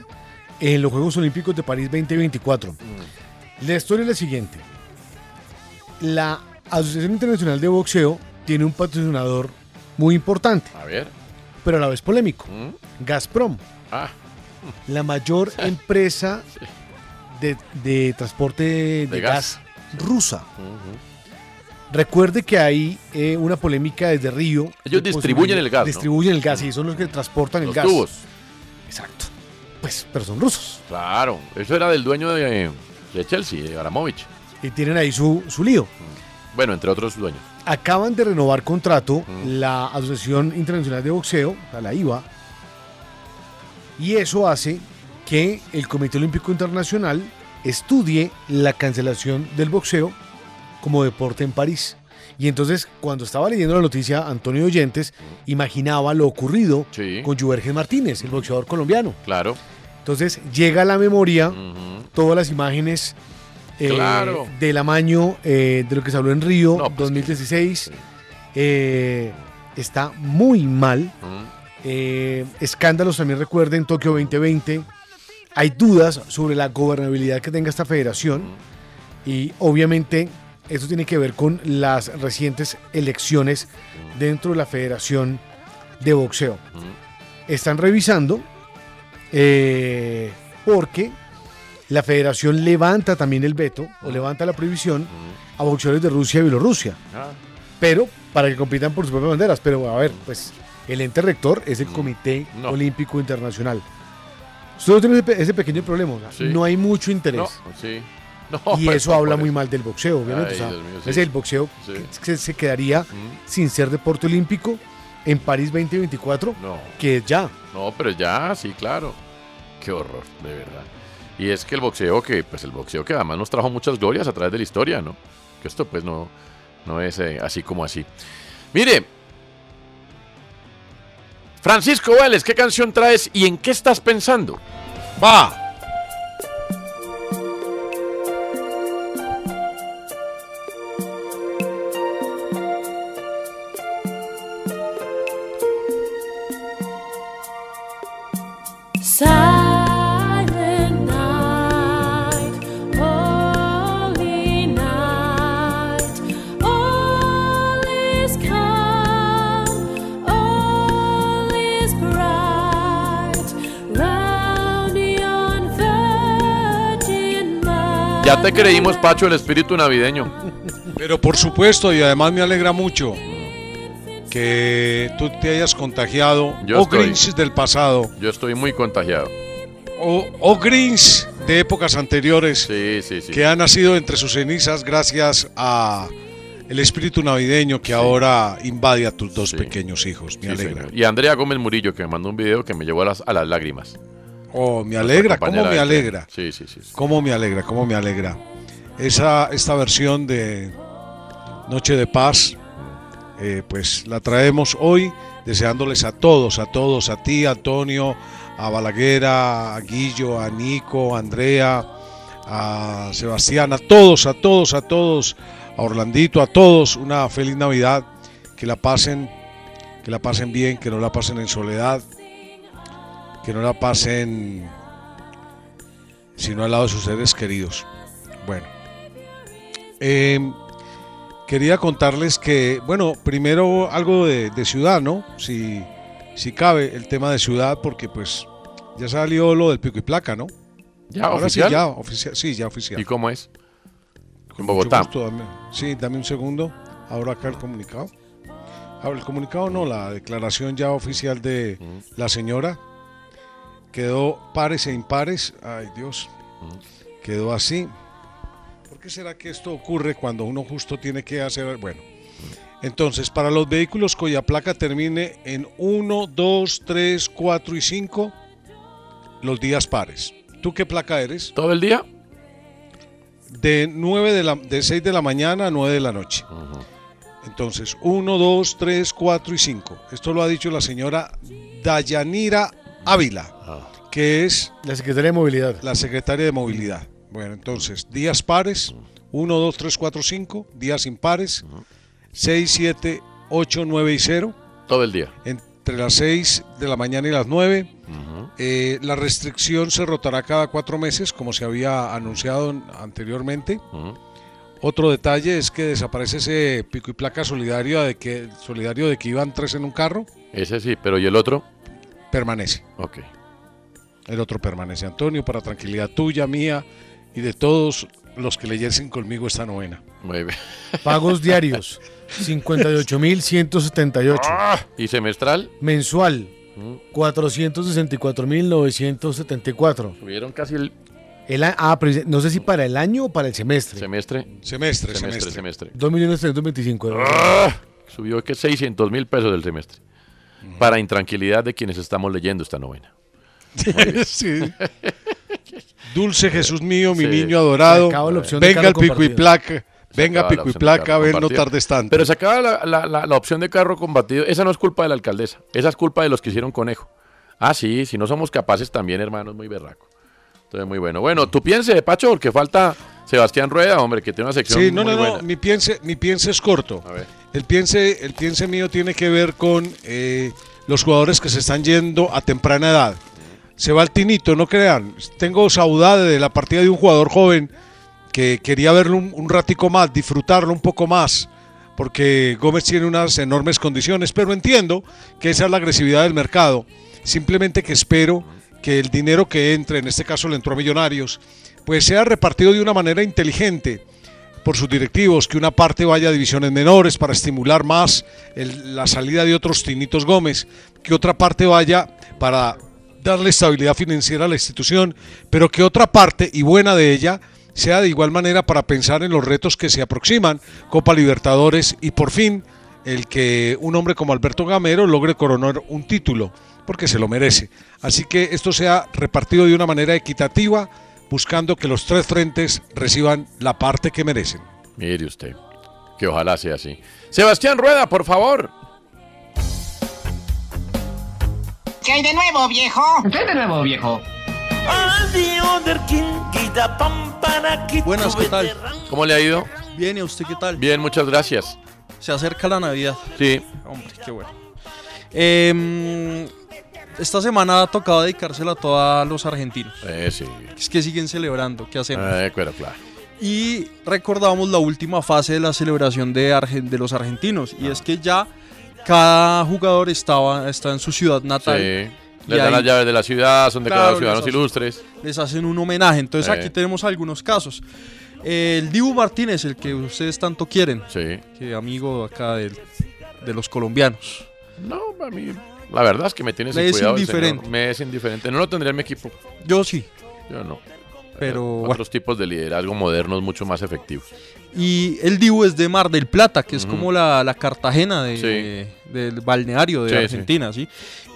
en los Juegos Olímpicos de París 2024. La historia es la siguiente. La Asociación Internacional de Boxeo tiene un patrocinador muy importante, A ver. pero a la vez polémico. Gazprom. Ah. La mayor *laughs* empresa de, de transporte de, De gas. gas. rusa. Recuerde que hay eh, una polémica desde Río. Ellos distribuyen el gas, ¿no? Distribuyen el gas y son los que transportan el Los gas. tubos. Exacto. Pues, pero son rusos. Claro. Eso era del dueño de, de Chelsea, de Abramovich. Y tienen ahí su, su lío. Bueno, entre otros dueños. Acaban de renovar contrato la Asociación Internacional de Boxeo, la IVA, y eso hace que el Comité Olímpico Internacional estudie la cancelación del boxeo como deporte en París. Y entonces, cuando estaba leyendo la noticia, Antonio Oyentes imaginaba lo ocurrido con Juergen Martínez, el boxeador colombiano. Claro. Entonces llega a la memoria todas las imágenes eh, Claro. del amaño eh, de lo que se habló en Río 2016. Eh, está muy mal. Eh, escándalos también recuerden Tokio 2020. Hay dudas sobre la gobernabilidad que tenga esta federación y obviamente esto tiene que ver con las recientes elecciones dentro de la Federación de Boxeo. Están revisando eh, porque la federación levanta también el veto o levanta la prohibición a boxeadores de Rusia y Bielorrusia Ah, pero para que compitan por sus propias banderas. Pero a ver, pues el ente rector es el Comité No. Olímpico Internacional. Solo tiene ese, pe- ese pequeño problema, Sí. no hay mucho interés. No, sí. No, y pues, eso habla muy mal del boxeo, obviamente. Ay, o sea, Dios mío, sí. es el boxeo Sí. que se, se quedaría sin ser deporte olímpico en París 2024, No. que es ya. No, pero ya, sí, claro. Qué horror, de verdad. Y es que el boxeo, que pues el boxeo que además nos trajo muchas glorias a través de la historia, ¿no? Que esto pues no, no es eh, así como así. Mire, Francisco Vélez, ¿qué canción traes y en qué estás pensando? Va. Ya te creímos, Pacho, el espíritu navideño. Pero por supuesto, y además me alegra mucho que tú te hayas contagiado Yo o estoy. Grinch del pasado Yo estoy muy contagiado. o, o Grinch de épocas anteriores Sí, sí, sí. que ha nacido entre sus cenizas gracias a el espíritu navideño que ahora invade a tus dos pequeños hijos. Me alegra. señor. Y Andrea Gómez Murillo, que me mandó un video que me llevó a las, a las lágrimas. Oh, me alegra, cómo me alegra. sí, sí. sí. Cómo me alegra, cómo me alegra. Esa, esta versión de Noche de Paz, eh, pues la traemos hoy deseándoles a todos, a todos, a ti, Antonio, a Balaguera, a Guillo, a Nico, a Andrea, a Sebastián, a todos, a todos, a todos, a Orlandito, a todos, una feliz Navidad, que la pasen, que la pasen bien, que no la pasen en soledad, que no la pasen sino al lado de sus seres queridos. Bueno, eh, quería contarles que, bueno, primero algo de, de ciudad, ¿no? Si, si cabe el tema de ciudad, porque pues ya salió lo del pico y placa, ¿no? ¿Ya Ahora oficial? Sí, ya oficial. Sí, ya oficial. ¿Y cómo es? En Bogotá. mucho gusto, dame- sí, dame un segundo. Ahora acá el comunicado. Ahora el comunicado no, la declaración ya oficial de la señora. Quedó pares e impares. Ay, Dios. Quedó así. ¿Por qué será que esto ocurre cuando uno justo tiene que hacer... Bueno. Entonces, para los vehículos cuya placa termine en 1, 2, 3, 4 y 5, los días pares. ¿Tú qué placa eres? ¿Todo el día? De 9 de la de 6 de la mañana a 9 de la noche. Entonces, 1, 2, 3, 4 y 5. Esto lo ha dicho la señora Dayanira Ávila, que es La Secretaría de Movilidad. la secretaria de Movilidad. Bueno, entonces, días pares, 1, 2, 3, 4, 5, días impares, 6, 7, 8, 9 y 0. Todo el día. Entre las 6 de la mañana y las 9. Eh, la restricción se rotará cada cuatro meses, como se había anunciado en- anteriormente. Otro detalle es que desaparece ese pico y placa solidario de que, solidario de que iban tres en un carro. Ese sí, pero ¿y el otro? Permanece. Ok. El otro permanece. Antonio, para tranquilidad tuya, mía y de todos los que leyesen conmigo esta novena. Muy bien. Pagos *laughs* diarios, 58.178. ¿Y semestral? Mensual, 464.974. Subieron casi el El ah, pero no sé si para el año o para el semestre. semestre. Semestre, semestre. semestre. 2.325.000. Ah, Subió que 600 mil pesos del semestre. Para intranquilidad de quienes estamos leyendo esta novena. *laughs* Sí. *laughs* Dulce Jesús mío, mi Sí. niño adorado. Se acaba la opción de Venga carro el pico y placa. Venga pico y placa, a ver, no tardes tanto. Pero se acaba la, la- la- la opción de carro combatido. Esa no es culpa de la alcaldesa. Esa es culpa de los que hicieron conejo. Ah, sí, si no somos capaces también, hermano, es muy berraco. Entonces, muy bueno. Bueno, tú piense, Pacho, porque falta Sebastián Rueda, hombre, que tiene una sección Sí, no, muy no, no, buena. mi piense, mi piense es corto. El piense, el piense mío tiene que ver con eh, los jugadores que se están yendo a temprana edad. Se va el tinito, no crean. Tengo saudade de la partida de un jugador joven que quería verlo un, un ratico más, disfrutarlo un poco más, porque Gómez tiene unas enormes condiciones, pero entiendo que esa es la agresividad del mercado. Simplemente que espero que el dinero que entre, en este caso le entró a Millonarios, pues sea repartido de una manera inteligente por sus directivos, que una parte vaya a divisiones menores para estimular más la salida de otros Tinitos Gómez, que otra parte vaya para darle estabilidad financiera a la institución, pero que otra parte, y buena de ella, sea de igual manera para pensar en los retos que se aproximan, Copa Libertadores y por fin el que un hombre como Alberto Gamero logre coronar un título, porque se lo merece. Así que esto sea repartido de una manera equitativa, buscando que los tres frentes reciban la parte que merecen. Mire usted, que ojalá sea así. Sebastián Rueda, por favor. ¿Qué hay de nuevo, viejo? ¿Qué hay de nuevo, viejo? Buenas, ¿qué tal? ¿Cómo le ha ido? Bien, ¿y a usted qué tal? Bien, muchas gracias. Se acerca la Navidad. Sí. Hombre, qué bueno. Em, esta semana ha tocado dedicársela a todos los argentinos. Eh, sí. Es que siguen celebrando, ¿qué hacemos? Eh, claro, claro. Y recordamos la última fase de la celebración de, Argen- de los argentinos. Ah. Y es que ya cada jugador estaba, está en su ciudad natal. Sí. Les dan ahí- las llaves de la ciudad, son declarados Claro, ciudadanos hacen- ilustres. Les hacen un homenaje. Entonces Eh. aquí tenemos algunos casos. El Dibu Martínez, el que ustedes tanto quieren. Sí. Que amigo acá del- de los colombianos. No, a mí, la verdad es que me tiene sin es cuidado. el indiferente. Me es indiferente. No lo tendría en mi equipo. Yo sí. Yo no. Pero Otros tipos de liderazgo modernos mucho más efectivos. Y el Dibu es de Mar del Plata, que es Ujú. como la, la Cartagena de, Sí. del balneario de Sí, sí. Argentina, ¿sí?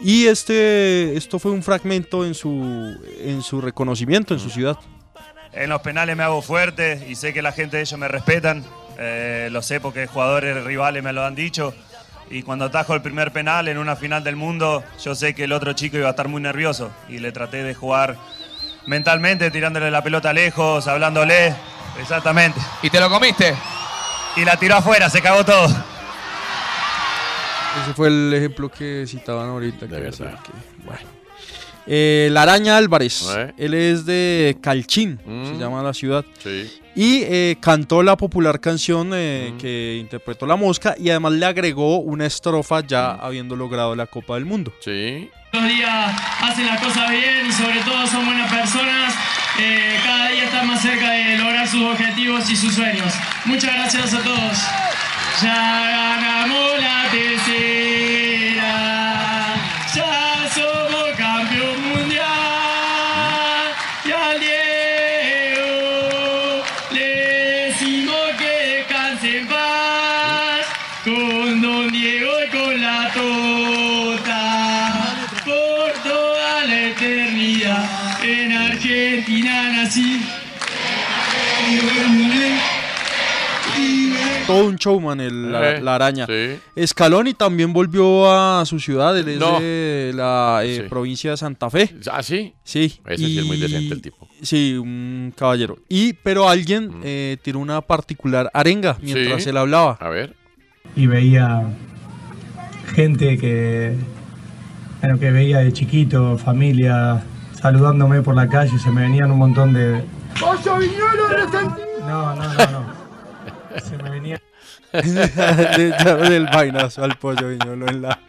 Y este, esto fue un fragmento en su, en su reconocimiento en su ciudad. En los penales me hago fuerte y sé que la gente de ellos me respetan. Eh, lo sé porque jugadores rivales me lo han dicho. Y cuando atajo el primer penal en una final del mundo, yo sé que el otro chico iba a estar muy nervioso. Y le traté de jugar mentalmente, tirándole la pelota lejos, hablándole. Exactamente. ¿Y te lo comiste? Y la tiró afuera, se cagó todo. Ese fue el ejemplo que citaban ahorita. De verdad. bueno. Eh, la Araña Álvarez, ¿Eh? él es de Calchín, se Mm. llama la ciudad. Sí. Y eh, cantó la popular canción eh, que interpretó La Mosca y además le agregó una estrofa ya habiendo logrado la Copa del Mundo. Sí. Los días hacen las cosas bien y sobre todo son buenas personas. Eh, cada día están más cerca de lograr sus objetivos y sus sueños. Muchas gracias a todos. Ya ganamos la tercera. Ya somos campeón mundial. Y al Diego le decimos que descanse en paz. Con Don Diego y con la Tota. Todo un showman, el, la, Eh, la araña. sí. Scaloni también volvió a su ciudad, él es No. de la eh, Sí. provincia de Santa Fe. ¿Ah, sí? Sí. Ese sí es muy decente el tipo. Sí, un caballero. Y, pero alguien eh, tiró una particular arenga mientras Mm. Sí. él hablaba. A ver. y veía gente que, bueno, que veía de chiquito, familia, saludándome por la calle, se me venían un montón de... No, no, no, no. Se me venía... De- *laughs* del vainazo al pollo viñolo en la,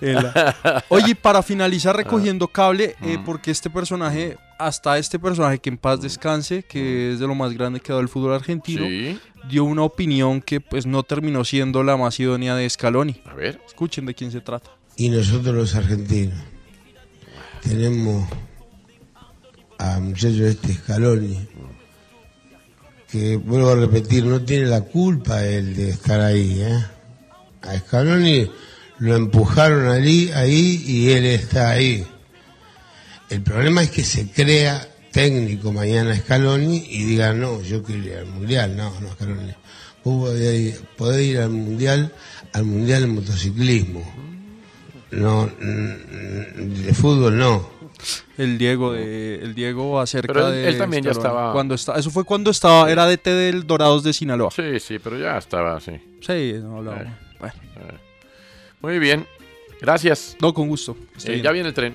en la- Oye, y para finalizar recogiendo cable, eh, porque este personaje, hasta este personaje que en paz descanse, que es de lo más grande que ha dado el fútbol argentino, Sí. dio una opinión que pues no terminó siendo la más idónea de Scaloni. A ver. Escuchen de quién se trata. Y nosotros los argentinos tenemos a muchacho este Scaloni, que vuelvo a repetir, no tiene la culpa él de estar ahí. ¿eh? A Scaloni lo empujaron allí, ahí y él está ahí. El problema es que se crea técnico mañana Scaloni y diga, no, yo quiero ir al Mundial. No, no, Scaloni. Vos podés ir, al Mundial, al Mundial de motociclismo. no, de fútbol no. El Diego de, el Diego acerca Pero él- de él también ya estaba- cuando está eso fue cuando estaba era DT del Dorados de Sinaloa. Sí, sí, pero ya estaba así. Sí, no hablaba. Eh. Bueno. Eh. Muy bien. Gracias. No, con gusto. Eh, ya viene el tren.